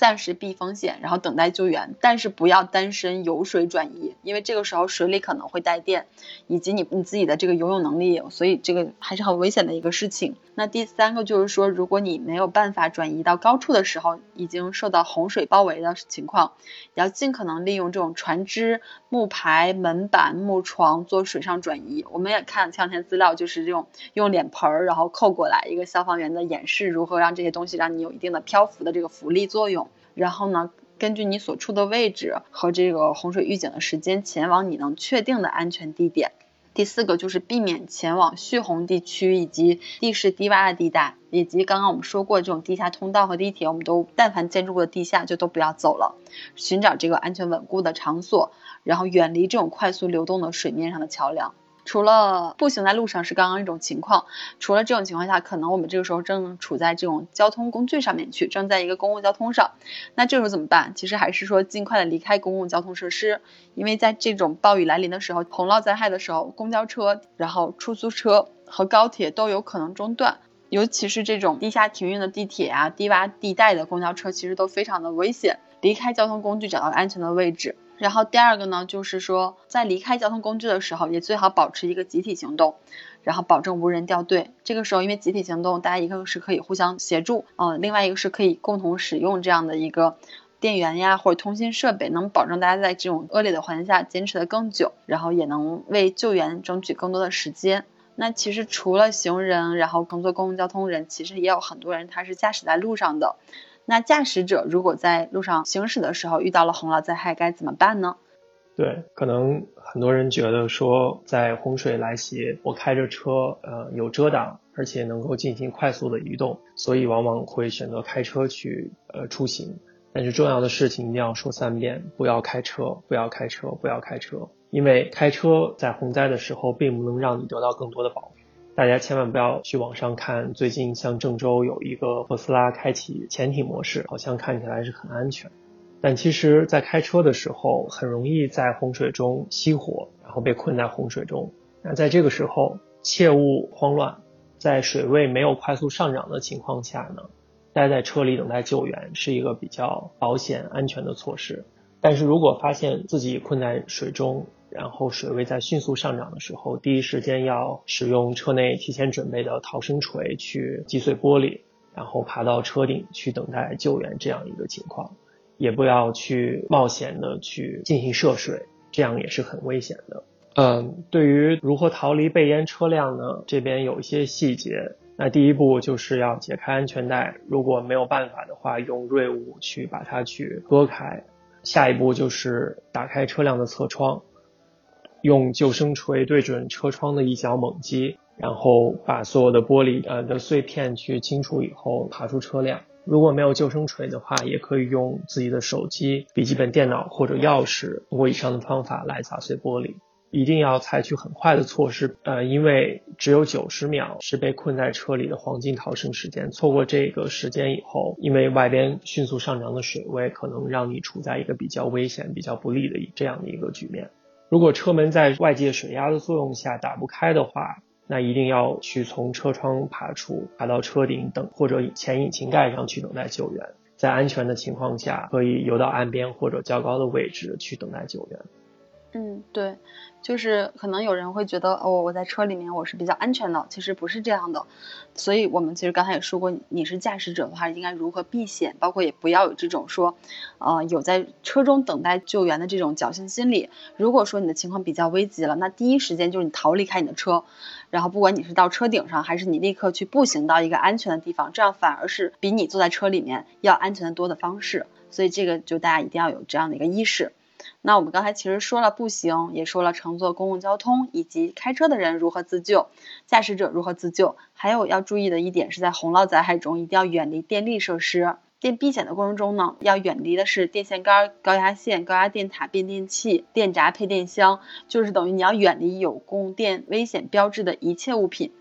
暂时避风险，然后等待救援，但是不要单身游水转移，因为这个时候水里可能会带电，以及你你自己的这个游泳能力，所以这个还是很危险的一个事情。那第三个就是说，如果你没有办法转移到高处的时候，已经受到洪水包围的情况，要尽可能利用这种船只、木牌、门板、木床做水上转移。我们也看前两天资料，就是这种用脸盆儿然后扣过来，一个消防员的演示如何让这些东西让你有一定的漂浮的这个浮力作用。然后呢，根据你所处的位置和这个洪水预警的时间，前往你能确定的安全地点。第四个就是避免前往蓄洪地区以及地势低洼的地带，以及刚刚我们说过这种地下通道和地铁，我们都但凡建筑过的地下就都不要走了，寻找这个安全稳固的场所，然后远离这种快速流动的水面上的桥梁。除了步行在路上是刚刚一种情况，除了这种情况下，可能我们这个时候正处在这种交通工具上面去，正在一个公共交通上，那这时候怎么办？其实还是说尽快的离开公共交通设施，因为在这种暴雨来临的时候，洪涝灾害的时候，公交车、然后出租车和高铁都有可能中断，尤其是这种地下停运的地铁啊、低洼地带的公交车，其实都非常的危险。离开交通工具，找到安全的位置。然后第二个呢，就是说在离开交通工具的时候，也最好保持一个集体行动，然后保证无人掉队。这个时候，因为集体行动，大家一个是可以互相协助，嗯，另外一个是可以共同使用这样的一个电源呀或者通信设备，能保证大家在这种恶劣的环境下坚持的更久，然后也能为救援争取更多的时间。那其实除了行人，然后乘坐公共交通人，其实也有很多人他是驾驶在路上的。那驾驶者如果在路上行驶的时候遇到了洪涝灾害该怎么办呢？对，可能很多人觉得说，在洪水来袭，我开着车，呃，有遮挡，而且能够进行快速的移动，所以往往会选择开车去呃出行。但是重要的事情一定要说三遍：不要开车，不要开车，不要开车，因为开车在洪灾的时候并不能让你得到更多的保护。大家千万不要去网上看，最近像郑州有一个特斯拉开启潜艇模式，好像看起来是很安全，但其实，在开车的时候很容易在洪水中熄火，然后被困在洪水中。那在这个时候，切勿慌乱，在水位没有快速上涨的情况下呢，待在车里等待救援是一个比较保险安全的措施。但是如果发现自己困在水中，然后水位在迅速上涨的时候，第一时间要使用车内提前准备的逃生锤去击碎玻璃，然后爬到车顶去等待救援这样一个情况，也不要去冒险的去进行涉水，这样也是很危险的。嗯，对于如何逃离被淹车辆呢？这边有一些细节。那第一步就是要解开安全带，如果没有办法的话，用锐物去把它去割开。下一步就是打开车辆的侧窗，用救生锤对准车窗的一角猛击，然后把所有的玻璃呃的碎片去清除以后，爬出车辆。如果没有救生锤的话，也可以用自己的手机、笔记本电脑或者钥匙，通过以上的方法来砸碎玻璃。一定要采取很快的措施，呃，因为只有九十秒是被困在车里的黄金逃生时间，错过这个时间以后，因为外边迅速上涨的水位，可能让你处在一个比较危险、比较不利的这样的一个局面。如果车门在外界水压的作用下打不开的话，那一定要去从车窗爬出，爬到车顶等或者前引擎盖上去等待救援，在安全的情况下，可以游到岸边或者较高的位置去等待救援。嗯，对。就是可能有人会觉得哦，我在车里面我是比较安全的，其实不是这样的。所以我们其实刚才也说过，你是驾驶者的话，应该如何避险，包括也不要有这种说，呃，有在车中等待救援的这种侥幸心理。如果说你的情况比较危急了，那第一时间就是你逃离开你的车，然后不管你是到车顶上，还是你立刻去步行到一个安全的地方，这样反而是比你坐在车里面要安全的多的方式。所以这个就大家一定要有这样的一个意识。那我们刚才其实说了步行，也说了乘坐公共交通以及开车的人如何自救，驾驶者如何自救，还有要注意的一点是在洪涝灾害中一定要远离电力设施。电避险的过程中呢，要远离的是电线杆、高压线、高压电塔、变电器、电闸、配电箱，就是等于你要远离有供电危险标志的一切物品。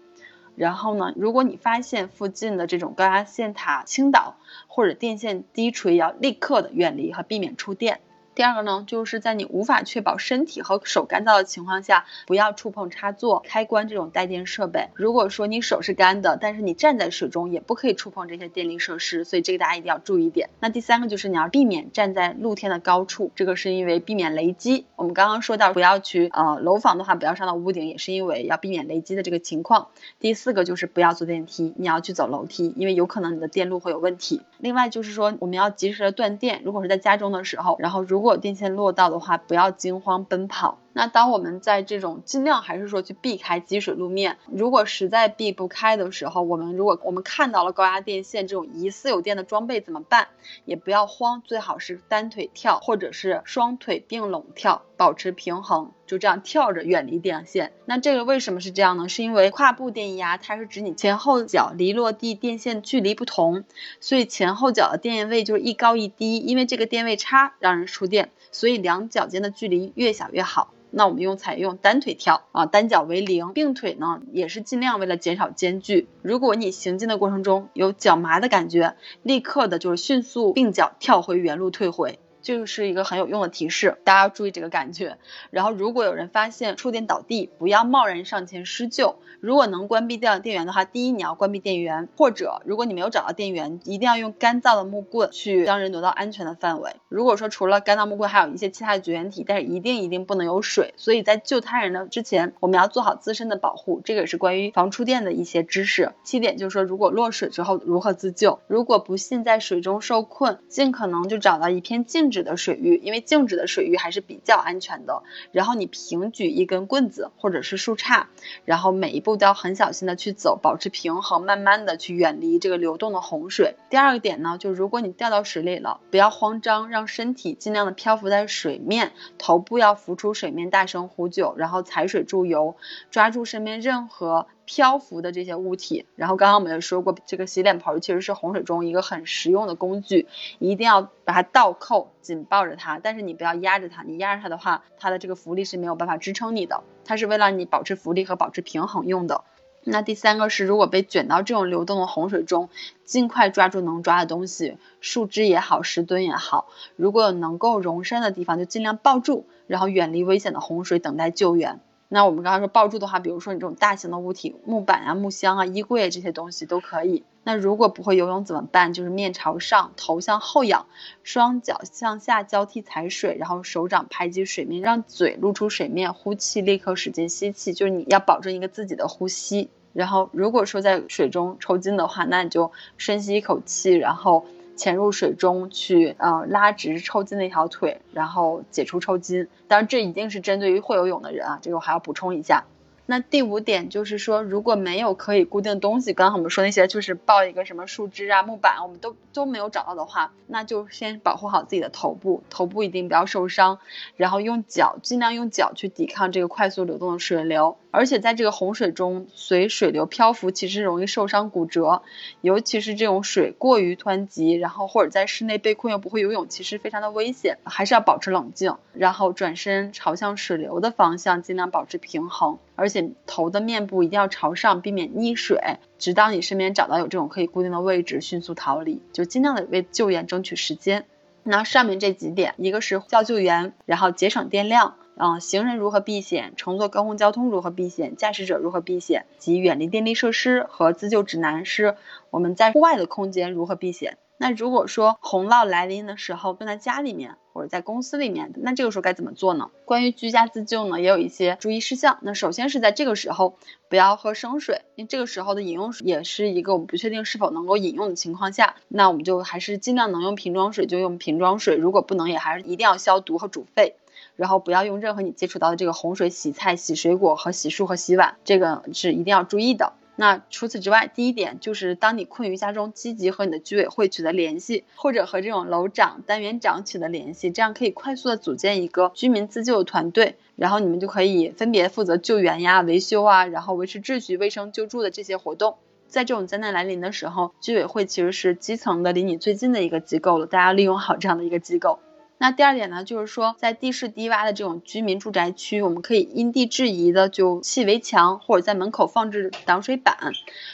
然后呢，如果你发现附近的这种高压线塔倾倒或者电线低垂，要立刻的远离和避免触电。第二个呢，就是在你无法确保身体和手干燥的情况下，不要触碰插座、开关这种带电设备。如果说你手是干的，但是你站在水中，也不可以触碰这些电力设施。所以这个大家一定要注意一点。那第三个就是你要避免站在露天的高处，这个是因为避免雷击。我们刚刚说到不要去呃楼房的话，不要上到屋顶，也是因为要避免雷击的这个情况。第四个就是不要坐电梯，你要去走楼梯，因为有可能你的电路会有问题。另外就是说我们要及时的断电，如果是在家中的时候，然后如果果电线落到的话，不要惊慌奔跑。那当我们在这种尽量还是说去避开积水路面，如果实在避不开的时候，我们如果我们看到了高压电线这种疑似有电的装备怎么办？也不要慌，最好是单腿跳或者是双腿并拢跳，保持平衡，就这样跳着远离电线。那这个为什么是这样呢？是因为跨步电压它是指你前后脚离落地电线距离不同，所以前后脚的电位就是一高一低，因为这个电位差让人触电。所以两脚间的距离越小越好。那我们用采用单腿跳啊，单脚为零，并腿呢也是尽量为了减少间距。如果你行进的过程中有脚麻的感觉，立刻的就是迅速并脚跳回原路退回。这个是一个很有用的提示，大家要注意这个感觉。然后，如果有人发现触电倒地，不要贸然上前施救。如果能关闭掉电源的话，第一你要关闭电源，或者如果你没有找到电源，一定要用干燥的木棍去将人挪到安全的范围。如果说除了干燥木棍，还有一些其他的绝缘体，但是一定一定不能有水。所以在救他人的之前，我们要做好自身的保护。这个也是关于防触电的一些知识。七点就是说，如果落水之后如何自救？如果不幸在水中受困，尽可能就找到一片静。止止的水域，因为静止的水域还是比较安全的。然后你平举一根棍子或者是树杈，然后每一步都要很小心的去走，保持平衡，慢慢的去远离这个流动的洪水。第二个点呢，就如果你掉到水里了，不要慌张，让身体尽量的漂浮在水面，头部要浮出水面，大声呼救，然后踩水助游，抓住身边任何。漂浮的这些物体，然后刚刚我们也说过，这个洗脸盆其实是洪水中一个很实用的工具，一定要把它倒扣，紧抱着它，但是你不要压着它，你压着它的话，它的这个浮力是没有办法支撑你的，它是为了你保持浮力和保持平衡用的。那第三个是，如果被卷到这种流动的洪水中，尽快抓住能抓的东西，树枝也好，石墩也好，如果有能够容身的地方，就尽量抱住，然后远离危险的洪水，等待救援。那我们刚刚说抱住的话，比如说你这种大型的物体，木板啊、木箱啊、衣柜这些东西都可以。那如果不会游泳怎么办？就是面朝上，头向后仰，双脚向下交替踩水，然后手掌拍击水面，让嘴露出水面，呼气，立刻使劲吸气，就是你要保证一个自己的呼吸。然后如果说在水中抽筋的话，那你就深吸一口气，然后。潜入水中去，呃，拉直抽筋的一条腿，然后解除抽筋。当然，这一定是针对于会游泳的人啊，这个我还要补充一下。那第五点就是说，如果没有可以固定东西，刚刚我们说那些就是抱一个什么树枝啊、木板，我们都都没有找到的话，那就先保护好自己的头部，头部一定不要受伤，然后用脚尽量用脚去抵抗这个快速流动的水流。而且在这个洪水中，随水流漂浮，其实容易受伤骨折，尤其是这种水过于湍急，然后或者在室内被困又不会游泳，其实非常的危险，还是要保持冷静，然后转身朝向水流的方向，尽量保持平衡，而且头的面部一定要朝上，避免溺水，直到你身边找到有这种可以固定的位置，迅速逃离，就尽量的为救援争取时间。那上面这几点，一个是叫救援，然后节省电量。嗯，行人如何避险？乘坐公共交通如何避险？驾驶者如何避险？及远离电力设施和自救指南是我们在户外的空间如何避险？那如果说洪涝来临的时候，正在家里面或者在公司里面，那这个时候该怎么做呢？关于居家自救呢，也有一些注意事项。那首先是在这个时候不要喝生水，因为这个时候的饮用水也是一个我们不确定是否能够饮用的情况下，那我们就还是尽量能用瓶装水就用瓶装水，如果不能，也还是一定要消毒和煮沸。然后不要用任何你接触到的这个洪水洗菜、洗水果和洗漱和洗碗，这个是一定要注意的。那除此之外，第一点就是当你困于家中，积极和你的居委会取得联系，或者和这种楼长、单元长取得联系，这样可以快速的组建一个居民自救的团队，然后你们就可以分别负责救援呀、维修啊，然后维持秩序、卫生、救助的这些活动。在这种灾难来临的时候，居委会其实是基层的离你最近的一个机构了，大家利用好这样的一个机构。那第二点呢，就是说在地势低洼的这种居民住宅区，我们可以因地制宜的就砌围墙，或者在门口放置挡水板，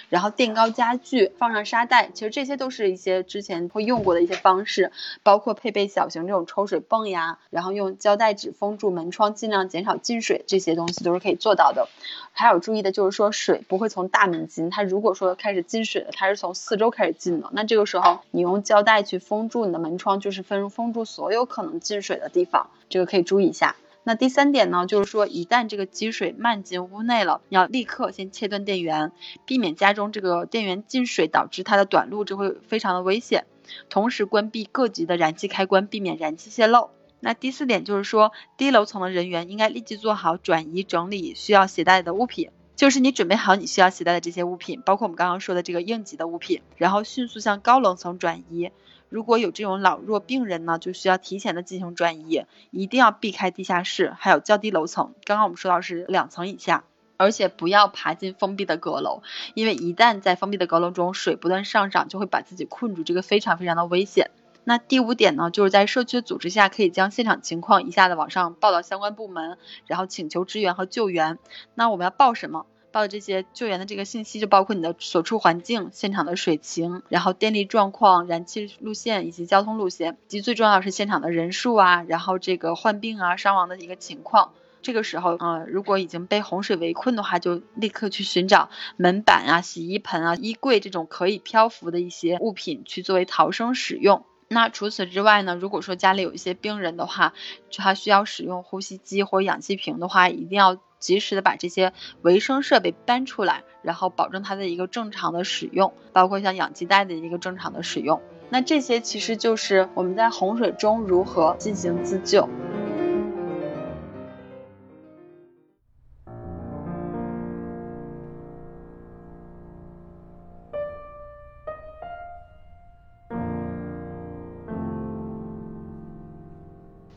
然后垫高家具，放上沙袋。其实这些都是一些之前会用过的一些方式，包括配备小型这种抽水泵呀，然后用胶带纸封住门窗，尽量减少进水，这些东西都是可以做到的。还有注意的就是说，水不会从大门进，它如果说开始进水了，它是从四周开始进的。那这个时候，你用胶带去封住你的门窗，就是封封住所有可能进水的地方，这个可以注意一下。那第三点呢，就是说，一旦这个积水漫进屋内了，你要立刻先切断电源，避免家中这个电源进水导致它的短路，这会非常的危险。同时关闭各级的燃气开关，避免燃气泄漏。那第四点就是说，低楼层的人员应该立即做好转移整理需要携带的物品，就是你准备好你需要携带的这些物品，包括我们刚刚说的这个应急的物品，然后迅速向高楼层转移。如果有这种老弱病人呢，就需要提前的进行转移，一定要避开地下室，还有较低楼层。刚刚我们说到是两层以下，而且不要爬进封闭的阁楼，因为一旦在封闭的阁楼中水不断上涨，就会把自己困住，这个非常非常的危险。那第五点呢，就是在社区组织下，可以将现场情况一下子往上报到相关部门，然后请求支援和救援。那我们要报什么？报的这些救援的这个信息，就包括你的所处环境、现场的水情，然后电力状况、燃气路线以及交通路线，以及最重要是现场的人数啊，然后这个患病啊、伤亡的一个情况。这个时候，呃，如果已经被洪水围困的话，就立刻去寻找门板啊、洗衣盆啊、衣柜这种可以漂浮的一些物品，去作为逃生使用。那除此之外呢？如果说家里有一些病人的话，他需要使用呼吸机或氧气瓶的话，一定要及时的把这些维生设备搬出来，然后保证它的一个正常的使用，包括像氧气袋的一个正常的使用。那这些其实就是我们在洪水中如何进行自救。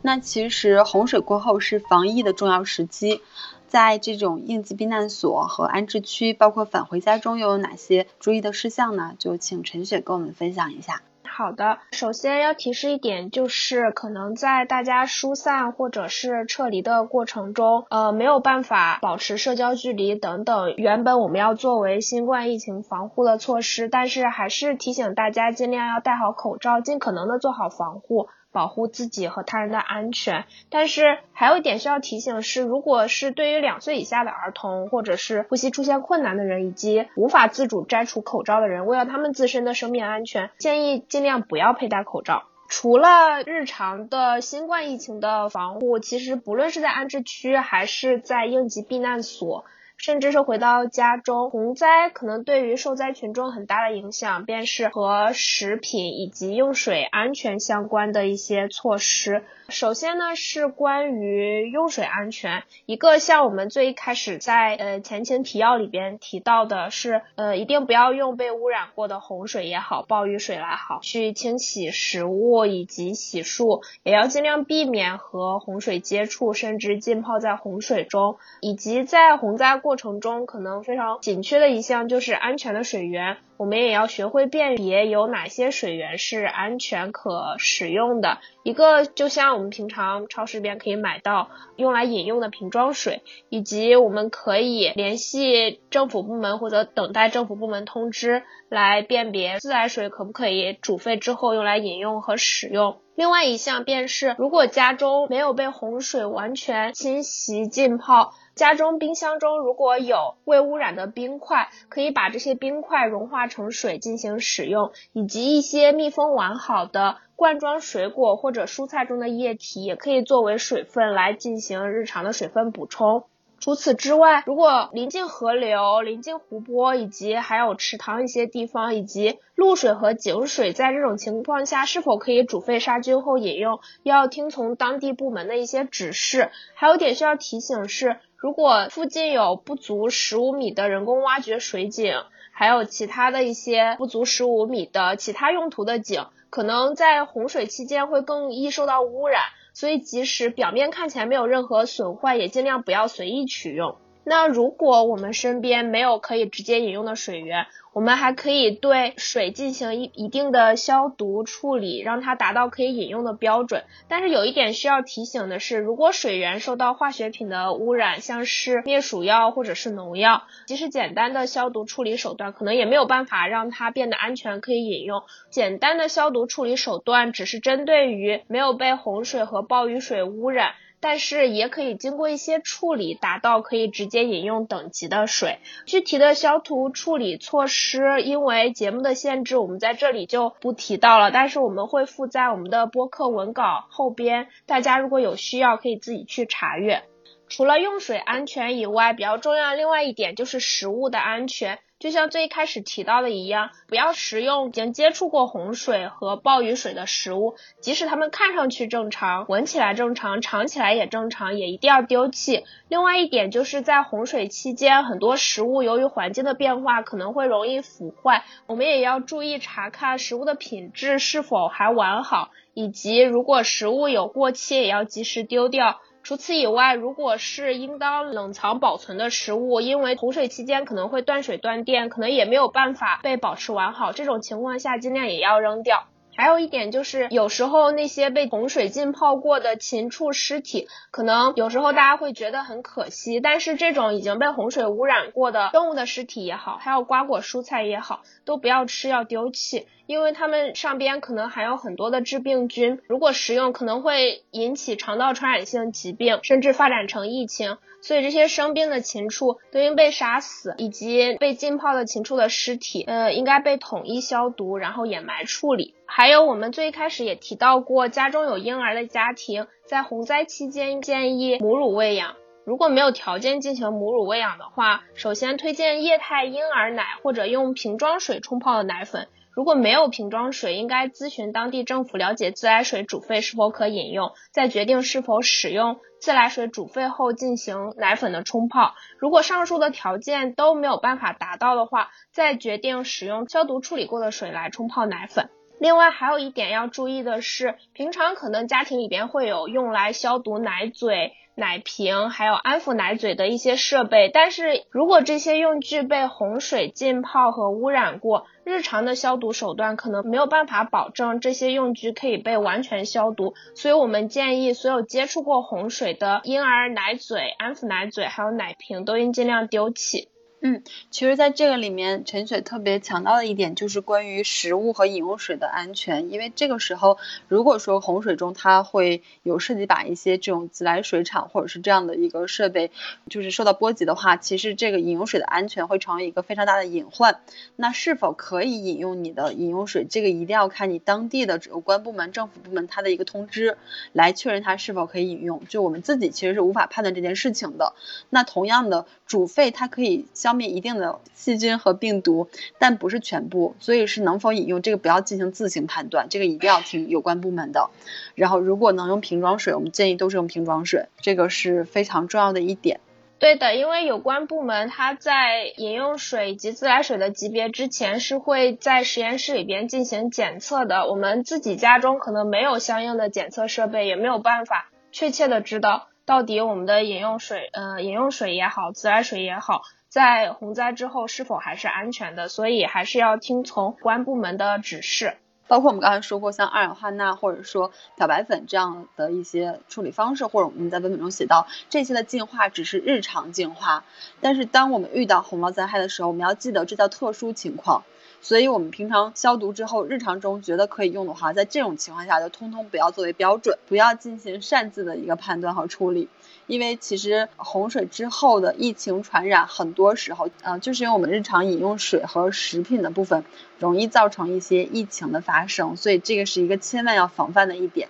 那其实洪水过后是防疫的重要时期，在这种应急避难所和安置区，包括返回家中又有哪些注意的事项呢？就请陈雪跟我们分享一下。好的，首先要提示一点，就是可能在大家疏散或者是撤离的过程中，呃，没有办法保持社交距离等等，原本我们要作为新冠疫情防护的措施，但是还是提醒大家尽量要戴好口罩，尽可能的做好防护。保护自己和他人的安全。但是还有一点需要提醒是，如果是对于两岁以下的儿童，或者是呼吸出现困难的人，以及无法自主摘除口罩的人，为了他们自身的生命安全，建议尽量不要佩戴口罩。除了日常的新冠疫情的防护，其实不论是在安置区还是在应急避难所。甚至是回到家中，洪灾可能对于受灾群众很大的影响，便是和食品以及用水安全相关的一些措施。首先呢，是关于用水安全，一个像我们最开始在呃前情提要里边提到的是，呃，一定不要用被污染过的洪水也好，暴雨水来好去清洗食物以及洗漱，也要尽量避免和洪水接触，甚至浸泡在洪水中，以及在洪灾。过程中可能非常紧缺的一项就是安全的水源，我们也要学会辨别有哪些水源是安全可使用的。一个就像我们平常超市里边可以买到用来饮用的瓶装水，以及我们可以联系政府部门或者等待政府部门通知来辨别自来水可不可以煮沸之后用来饮用和使用。另外一项便是，如果家中没有被洪水完全侵袭浸泡。家中冰箱中如果有未污染的冰块，可以把这些冰块融化成水进行使用，以及一些密封完好的罐装水果或者蔬菜中的液体，也可以作为水分来进行日常的水分补充。除此之外，如果临近河流、临近湖泊以及还有池塘一些地方，以及露水和井水，在这种情况下是否可以煮沸杀菌后饮用，要听从当地部门的一些指示。还有点需要提醒是，如果附近有不足十五米的人工挖掘水井，还有其他的一些不足十五米的其他用途的井，可能在洪水期间会更易受到污染。所以，即使表面看起来没有任何损坏，也尽量不要随意取用。那如果我们身边没有可以直接饮用的水源，我们还可以对水进行一一定的消毒处理，让它达到可以饮用的标准。但是有一点需要提醒的是，如果水源受到化学品的污染，像是灭鼠药或者是农药，即使简单的消毒处理手段，可能也没有办法让它变得安全可以饮用。简单的消毒处理手段只是针对于没有被洪水和暴雨水污染。但是也可以经过一些处理，达到可以直接饮用等级的水。具体的消毒处理措施，因为节目的限制，我们在这里就不提到了。但是我们会附在我们的播客文稿后边，大家如果有需要，可以自己去查阅。除了用水安全以外，比较重要另外一点就是食物的安全。就像最一开始提到的一样，不要食用已经接触过洪水和暴雨水的食物，即使它们看上去正常、闻起来正常、尝起来也正常，也一定要丢弃。另外一点就是在洪水期间，很多食物由于环境的变化可能会容易腐坏，我们也要注意查看食物的品质是否还完好，以及如果食物有过期，也要及时丢掉。除此以外，如果是应当冷藏保存的食物，因为洪水期间可能会断水断电，可能也没有办法被保持完好，这种情况下尽量也要扔掉。还有一点就是，有时候那些被洪水浸泡过的禽畜尸体，可能有时候大家会觉得很可惜，但是这种已经被洪水污染过的动物的尸体也好，还有瓜果蔬菜也好，都不要吃，要丢弃，因为它们上边可能含有很多的致病菌，如果食用可能会引起肠道传染性疾病，甚至发展成疫情。所以这些生病的禽畜都应被杀死，以及被浸泡的禽畜的尸体，呃，应该被统一消毒，然后掩埋处理。还有我们最开始也提到过，家中有婴儿的家庭，在洪灾期间建议母乳喂养。如果没有条件进行母乳喂养的话，首先推荐液态婴儿奶或者用瓶装水冲泡的奶粉。如果没有瓶装水，应该咨询当地政府了解自来水煮沸是否可饮用，再决定是否使用自来水煮沸后进行奶粉的冲泡。如果上述的条件都没有办法达到的话，再决定使用消毒处理过的水来冲泡奶粉。另外还有一点要注意的是，平常可能家庭里边会有用来消毒奶嘴。奶瓶还有安抚奶嘴的一些设备，但是如果这些用具被洪水浸泡和污染过，日常的消毒手段可能没有办法保证这些用具可以被完全消毒，所以我们建议所有接触过洪水的婴儿奶嘴、安抚奶嘴还有奶瓶都应尽量丢弃。嗯，其实，在这个里面，陈雪特别强调的一点就是关于食物和饮用水的安全。因为这个时候，如果说洪水中它会有涉及把一些这种自来水厂或者是这样的一个设备，就是受到波及的话，其实这个饮用水的安全会成为一个非常大的隐患。那是否可以饮用你的饮用水，这个一定要看你当地的有关部门、政府部门它的一个通知来确认它是否可以饮用。就我们自己其实是无法判断这件事情的。那同样的，煮沸它可以。消灭一定的细菌和病毒，但不是全部，所以是能否饮用这个不要进行自行判断，这个一定要听有关部门的。然后如果能用瓶装水，我们建议都是用瓶装水，这个是非常重要的一点。对的，因为有关部门它在饮用水及自来水的级别之前是会在实验室里边进行检测的，我们自己家中可能没有相应的检测设备，也没有办法确切的知道到底我们的饮用水，呃，饮用水也好，自来水也好。在洪灾之后是否还是安全的？所以还是要听从关部门的指示。包括我们刚才说过，像二氧化钠或者说漂白粉这样的一些处理方式，或者我们在文本中写到这些的净化只是日常净化。但是当我们遇到洪涝灾害的时候，我们要记得这叫特殊情况。所以我们平常消毒之后，日常中觉得可以用的话，在这种情况下就通通不要作为标准，不要进行擅自的一个判断和处理。因为其实洪水之后的疫情传染，很多时候，呃，就是因为我们日常饮用水和食品的部分容易造成一些疫情的发生，所以这个是一个千万要防范的一点。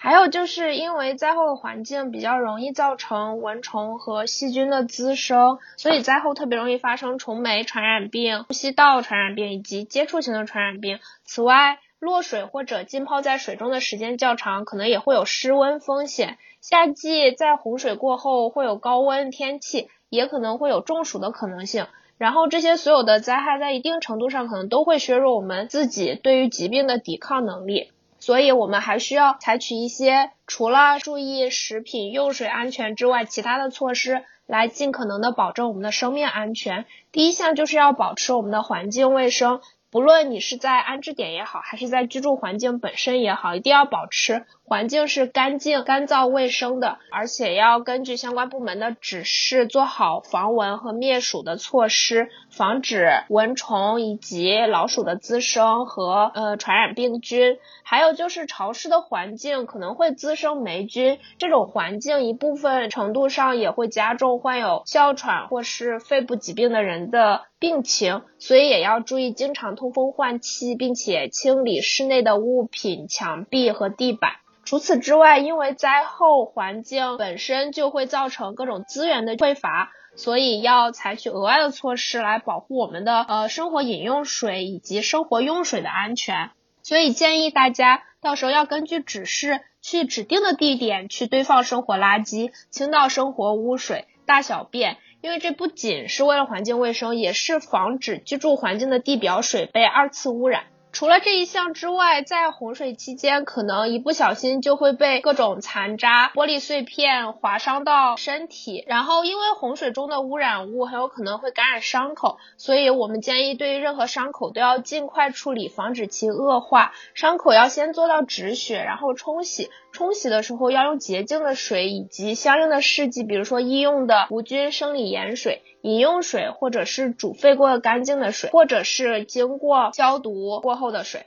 还有就是因为灾后的环境比较容易造成蚊虫和细菌的滋生，所以灾后特别容易发生虫媒传染病、呼吸道传染病以及接触型的传染病。此外，落水或者浸泡在水中的时间较长，可能也会有失温风险。夏季在洪水过后会有高温天气，也可能会有中暑的可能性。然后这些所有的灾害在一定程度上可能都会削弱我们自己对于疾病的抵抗能力，所以我们还需要采取一些除了注意食品用水安全之外，其他的措施来尽可能的保证我们的生命安全。第一项就是要保持我们的环境卫生。不论你是在安置点也好，还是在居住环境本身也好，一定要保持环境是干净、干燥、卫生的，而且要根据相关部门的指示做好防蚊和灭鼠的措施，防止蚊虫以及老鼠的滋生和呃传染病菌。还有就是潮湿的环境可能会滋生霉菌，这种环境一部分程度上也会加重患有哮喘或是肺部疾病的人的病情，所以也要注意经常通风换气，并且清理室内的物品、墙壁和地板。除此之外，因为灾后环境本身就会造成各种资源的匮乏，所以要采取额外的措施来保护我们的呃生活饮用水以及生活用水的安全。所以建议大家到时候要根据指示去指定的地点去堆放生活垃圾，倾倒生活污水、大小便，因为这不仅是为了环境卫生，也是防止居住环境的地表水被二次污染。除了这一项之外，在洪水期间，可能一不小心就会被各种残渣、玻璃碎片划伤到身体。然后，因为洪水中的污染物很有可能会感染伤口，所以我们建议对于任何伤口都要尽快处理，防止其恶化。伤口要先做到止血，然后冲洗。冲洗的时候要用洁净的水以及相应的试剂，比如说医用的无菌生理盐水、饮用水，或者是煮沸过的干净的水，或者是经过消毒过后的水。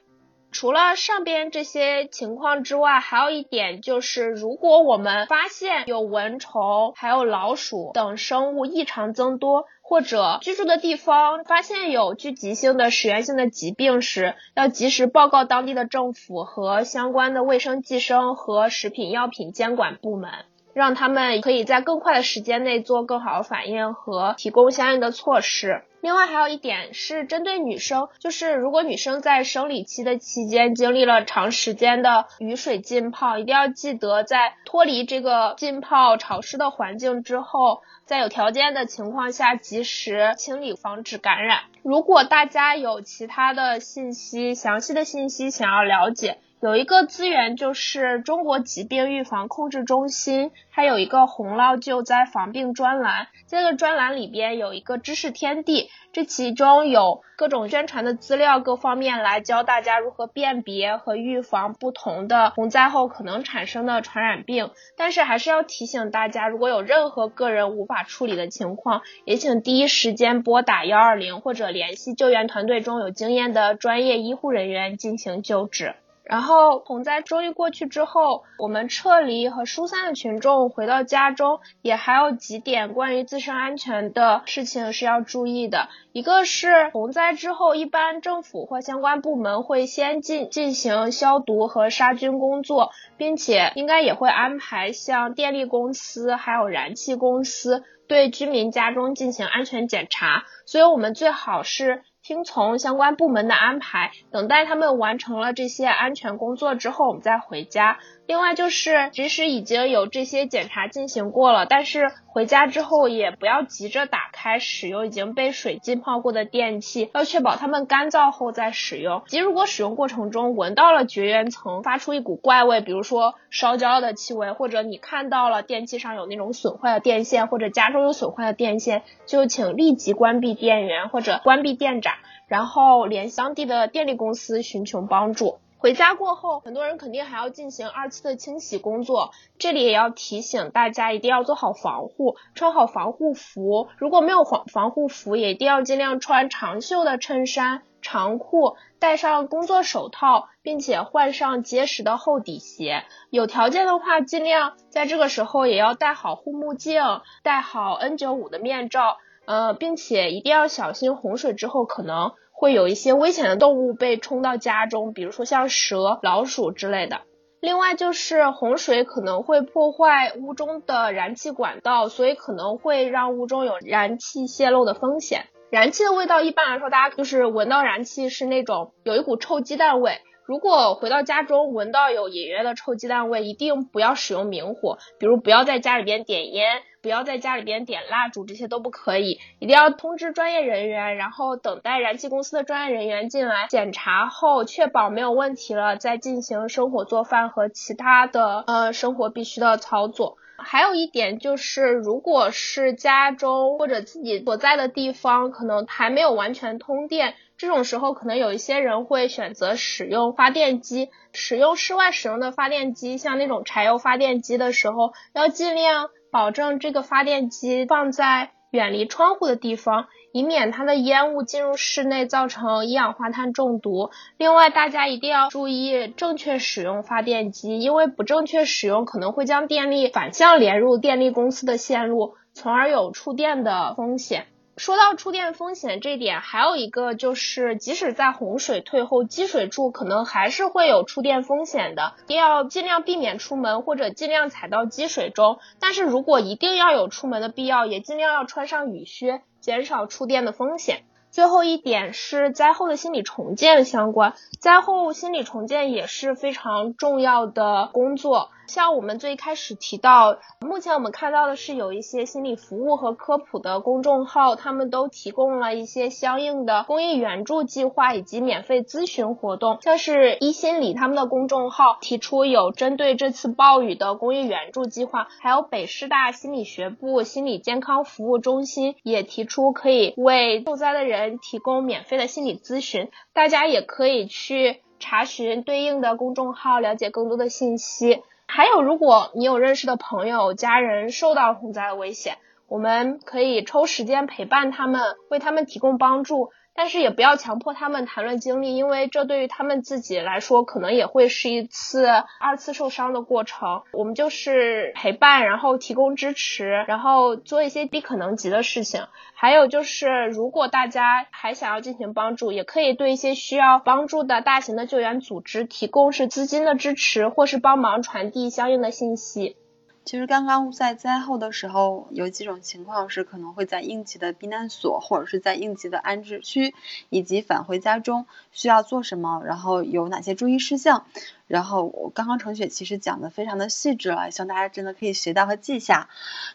除了上边这些情况之外，还有一点就是，如果我们发现有蚊虫、还有老鼠等生物异常增多，或者居住的地方发现有聚集性的食源性的疾病时，要及时报告当地的政府和相关的卫生计生和食品药品监管部门。让他们可以在更快的时间内做更好的反应和提供相应的措施。另外还有一点是针对女生，就是如果女生在生理期的期间经历了长时间的雨水浸泡，一定要记得在脱离这个浸泡潮湿的环境之后，在有条件的情况下及时清理，防止感染。如果大家有其他的信息、详细的信息想要了解。有一个资源就是中国疾病预防控制中心，它有一个洪涝救灾防病专栏，这个专栏里边有一个知识天地，这其中有各种宣传的资料，各方面来教大家如何辨别和预防不同的洪灾后可能产生的传染病。但是还是要提醒大家，如果有任何个人无法处理的情况，也请第一时间拨打幺二零或者联系救援团队中有经验的专业医护人员进行救治。然后洪灾终于过去之后，我们撤离和疏散的群众回到家中，也还有几点关于自身安全的事情是要注意的。一个是洪灾之后，一般政府或相关部门会先进进行消毒和杀菌工作，并且应该也会安排像电力公司还有燃气公司对居民家中进行安全检查。所以我们最好是。听从相关部门的安排，等待他们完成了这些安全工作之后，我们再回家。另外就是，即使已经有这些检查进行过了，但是回家之后也不要急着打开使用已经被水浸泡过的电器，要确保它们干燥后再使用。即如果使用过程中闻到了绝缘层发出一股怪味，比如说烧焦的气味，或者你看到了电器上有那种损坏的电线，或者家中有损坏的电线，就请立即关闭电源或者关闭电闸，然后联系当地的电力公司寻求帮助。回家过后，很多人肯定还要进行二次的清洗工作。这里也要提醒大家，一定要做好防护，穿好防护服。如果没有防防护服，也一定要尽量穿长袖的衬衫、长裤，戴上工作手套，并且换上结实的厚底鞋。有条件的话，尽量在这个时候也要戴好护目镜，戴好 N95 的面罩。呃，并且一定要小心洪水之后可能。会有一些危险的动物被冲到家中，比如说像蛇、老鼠之类的。另外就是洪水可能会破坏屋中的燃气管道，所以可能会让屋中有燃气泄漏的风险。燃气的味道一般来说，大家就是闻到燃气是那种有一股臭鸡蛋味。如果回到家中闻到有隐约的臭鸡蛋味，一定不要使用明火，比如不要在家里边点烟。不要在家里边点蜡烛，这些都不可以，一定要通知专业人员，然后等待燃气公司的专业人员进来检查后，确保没有问题了，再进行生火做饭和其他的呃生活必须的操作。还有一点就是，如果是家中或者自己所在的地方可能还没有完全通电，这种时候可能有一些人会选择使用发电机。使用室外使用的发电机，像那种柴油发电机的时候，要尽量。保证这个发电机放在远离窗户的地方，以免它的烟雾进入室内造成一氧化碳中毒。另外，大家一定要注意正确使用发电机，因为不正确使用可能会将电力反向连入电力公司的线路，从而有触电的风险。说到触电风险这点，还有一个就是，即使在洪水退后，积水处可能还是会有触电风险的，一定要尽量避免出门或者尽量踩到积水中。但是如果一定要有出门的必要，也尽量要穿上雨靴，减少触电的风险。最后一点是灾后的心理重建相关，灾后心理重建也是非常重要的工作。像我们最开始提到，目前我们看到的是有一些心理服务和科普的公众号，他们都提供了一些相应的公益援助计划以及免费咨询活动。像是一心理他们的公众号提出有针对这次暴雨的公益援助计划，还有北师大心理学部心理健康服务中心也提出可以为受灾的人提供免费的心理咨询，大家也可以去查询对应的公众号，了解更多的信息。还有，如果你有认识的朋友、家人受到洪灾的危险，我们可以抽时间陪伴他们，为他们提供帮助。但是也不要强迫他们谈论经历，因为这对于他们自己来说，可能也会是一次二次受伤的过程。我们就是陪伴，然后提供支持，然后做一些力可能及的事情。还有就是，如果大家还想要进行帮助，也可以对一些需要帮助的大型的救援组织提供是资金的支持，或是帮忙传递相应的信息。其实刚刚在灾后的时候，有几种情况是可能会在应急的避难所，或者是在应急的安置区，以及返回家中需要做什么，然后有哪些注意事项。然后我刚刚程雪其实讲的非常的细致了，希望大家真的可以学到和记下。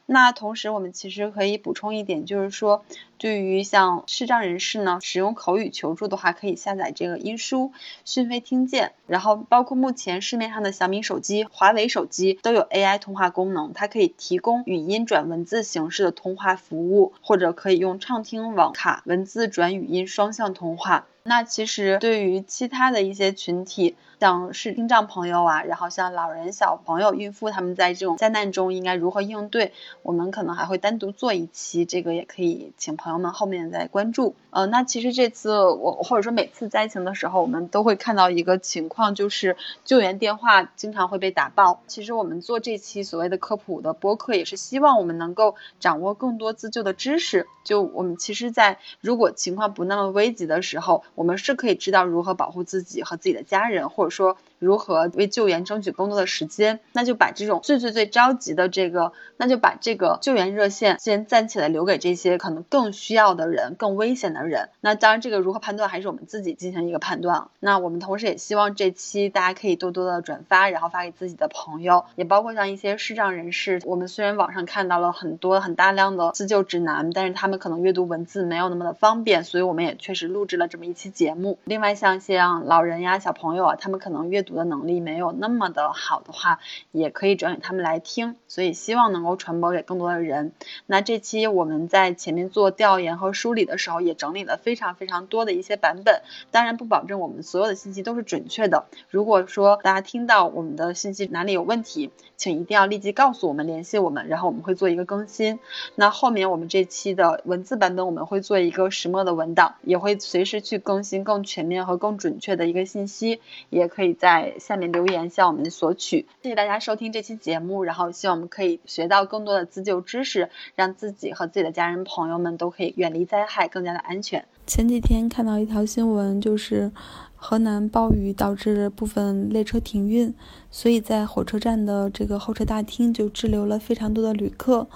那同时我们其实可以补充一点，就是说对于像视障人士呢，使用口语求助的话，可以下载这个音书讯飞听见，然后包括目前市面上的小米手机、华为手机都有 AI 通话功能，它可以提供语音转文字形式的通话服务，或者可以用畅听网卡文字转语音双向通话。那其实对于其他的一些群体，像是听障朋友啊，然后像老人、小朋友、孕妇，他们在这种灾难中应该如何应对，我们可能还会单独做一期，这个也可以请朋友们后面再关注。呃，那其实这次我或者说每次灾情的时候，我们都会看到一个情况，就是救援电话经常会被打爆。其实我们做这期所谓的科普的播客，也是希望我们能够掌握更多自救的知识。就我们其实，在如果情况不那么危急的时候，我们是可以知道如何保护自己和自己的家人，或者说如何为救援争取更多的时间。那就把这种最最最着急的这个，那就把这个救援热线先暂且的，留给这些可能更需要的人、更危险的人。那当然，这个如何判断，还是我们自己进行一个判断。那我们同时也希望这期大家可以多多的转发，然后发给自己的朋友，也包括像一些视障人士。我们虽然网上看到了很多很大量的自救指南，但是他们可能阅读文字没有那么的方便，所以我们也确实录制了这么一期节目。另外，像一些老人呀、小朋友啊，他们可能阅读的能力没有那么的好的话，也可以转给他们来听。所以，希望能够传播给更多的人。那这期我们在前面做调研和梳理的时候，也整理了非常非常多的一些版本。当然，不保证我们所有的信息都是准确的。如果说大家听到我们的信息哪里有问题，请一定要立即告诉我们，联系我们，然后我们会做一个更新。那后面我们这期的文字版本，我们会做一个石墨的文档，也会随时去更新更全面和更准确的一个信息。也可以在在下面留言向我们索取。谢谢大家收听这期节目，然后希望我们可以学到更多的自救知识，让自己和自己的家人朋友们都可以远离灾害，更加的安全。前几天看到一条新闻，就是河南暴雨导致部分列车停运，所以在火车站的这个候车大厅就滞留了非常多的旅客，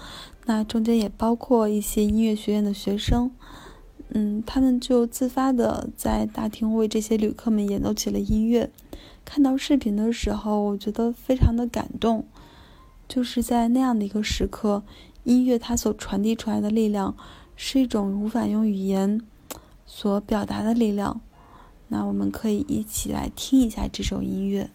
那中间也包括一些音乐学院的学生，嗯，他们就自发的在大厅为这些旅客们演奏起了音乐。看到视频的时候，我觉得非常的感动，就是在那样的一个时刻，音乐它所传递出来的力量是一种无法用语言。所表达的力量，那我们可以一起来听一下这首音乐。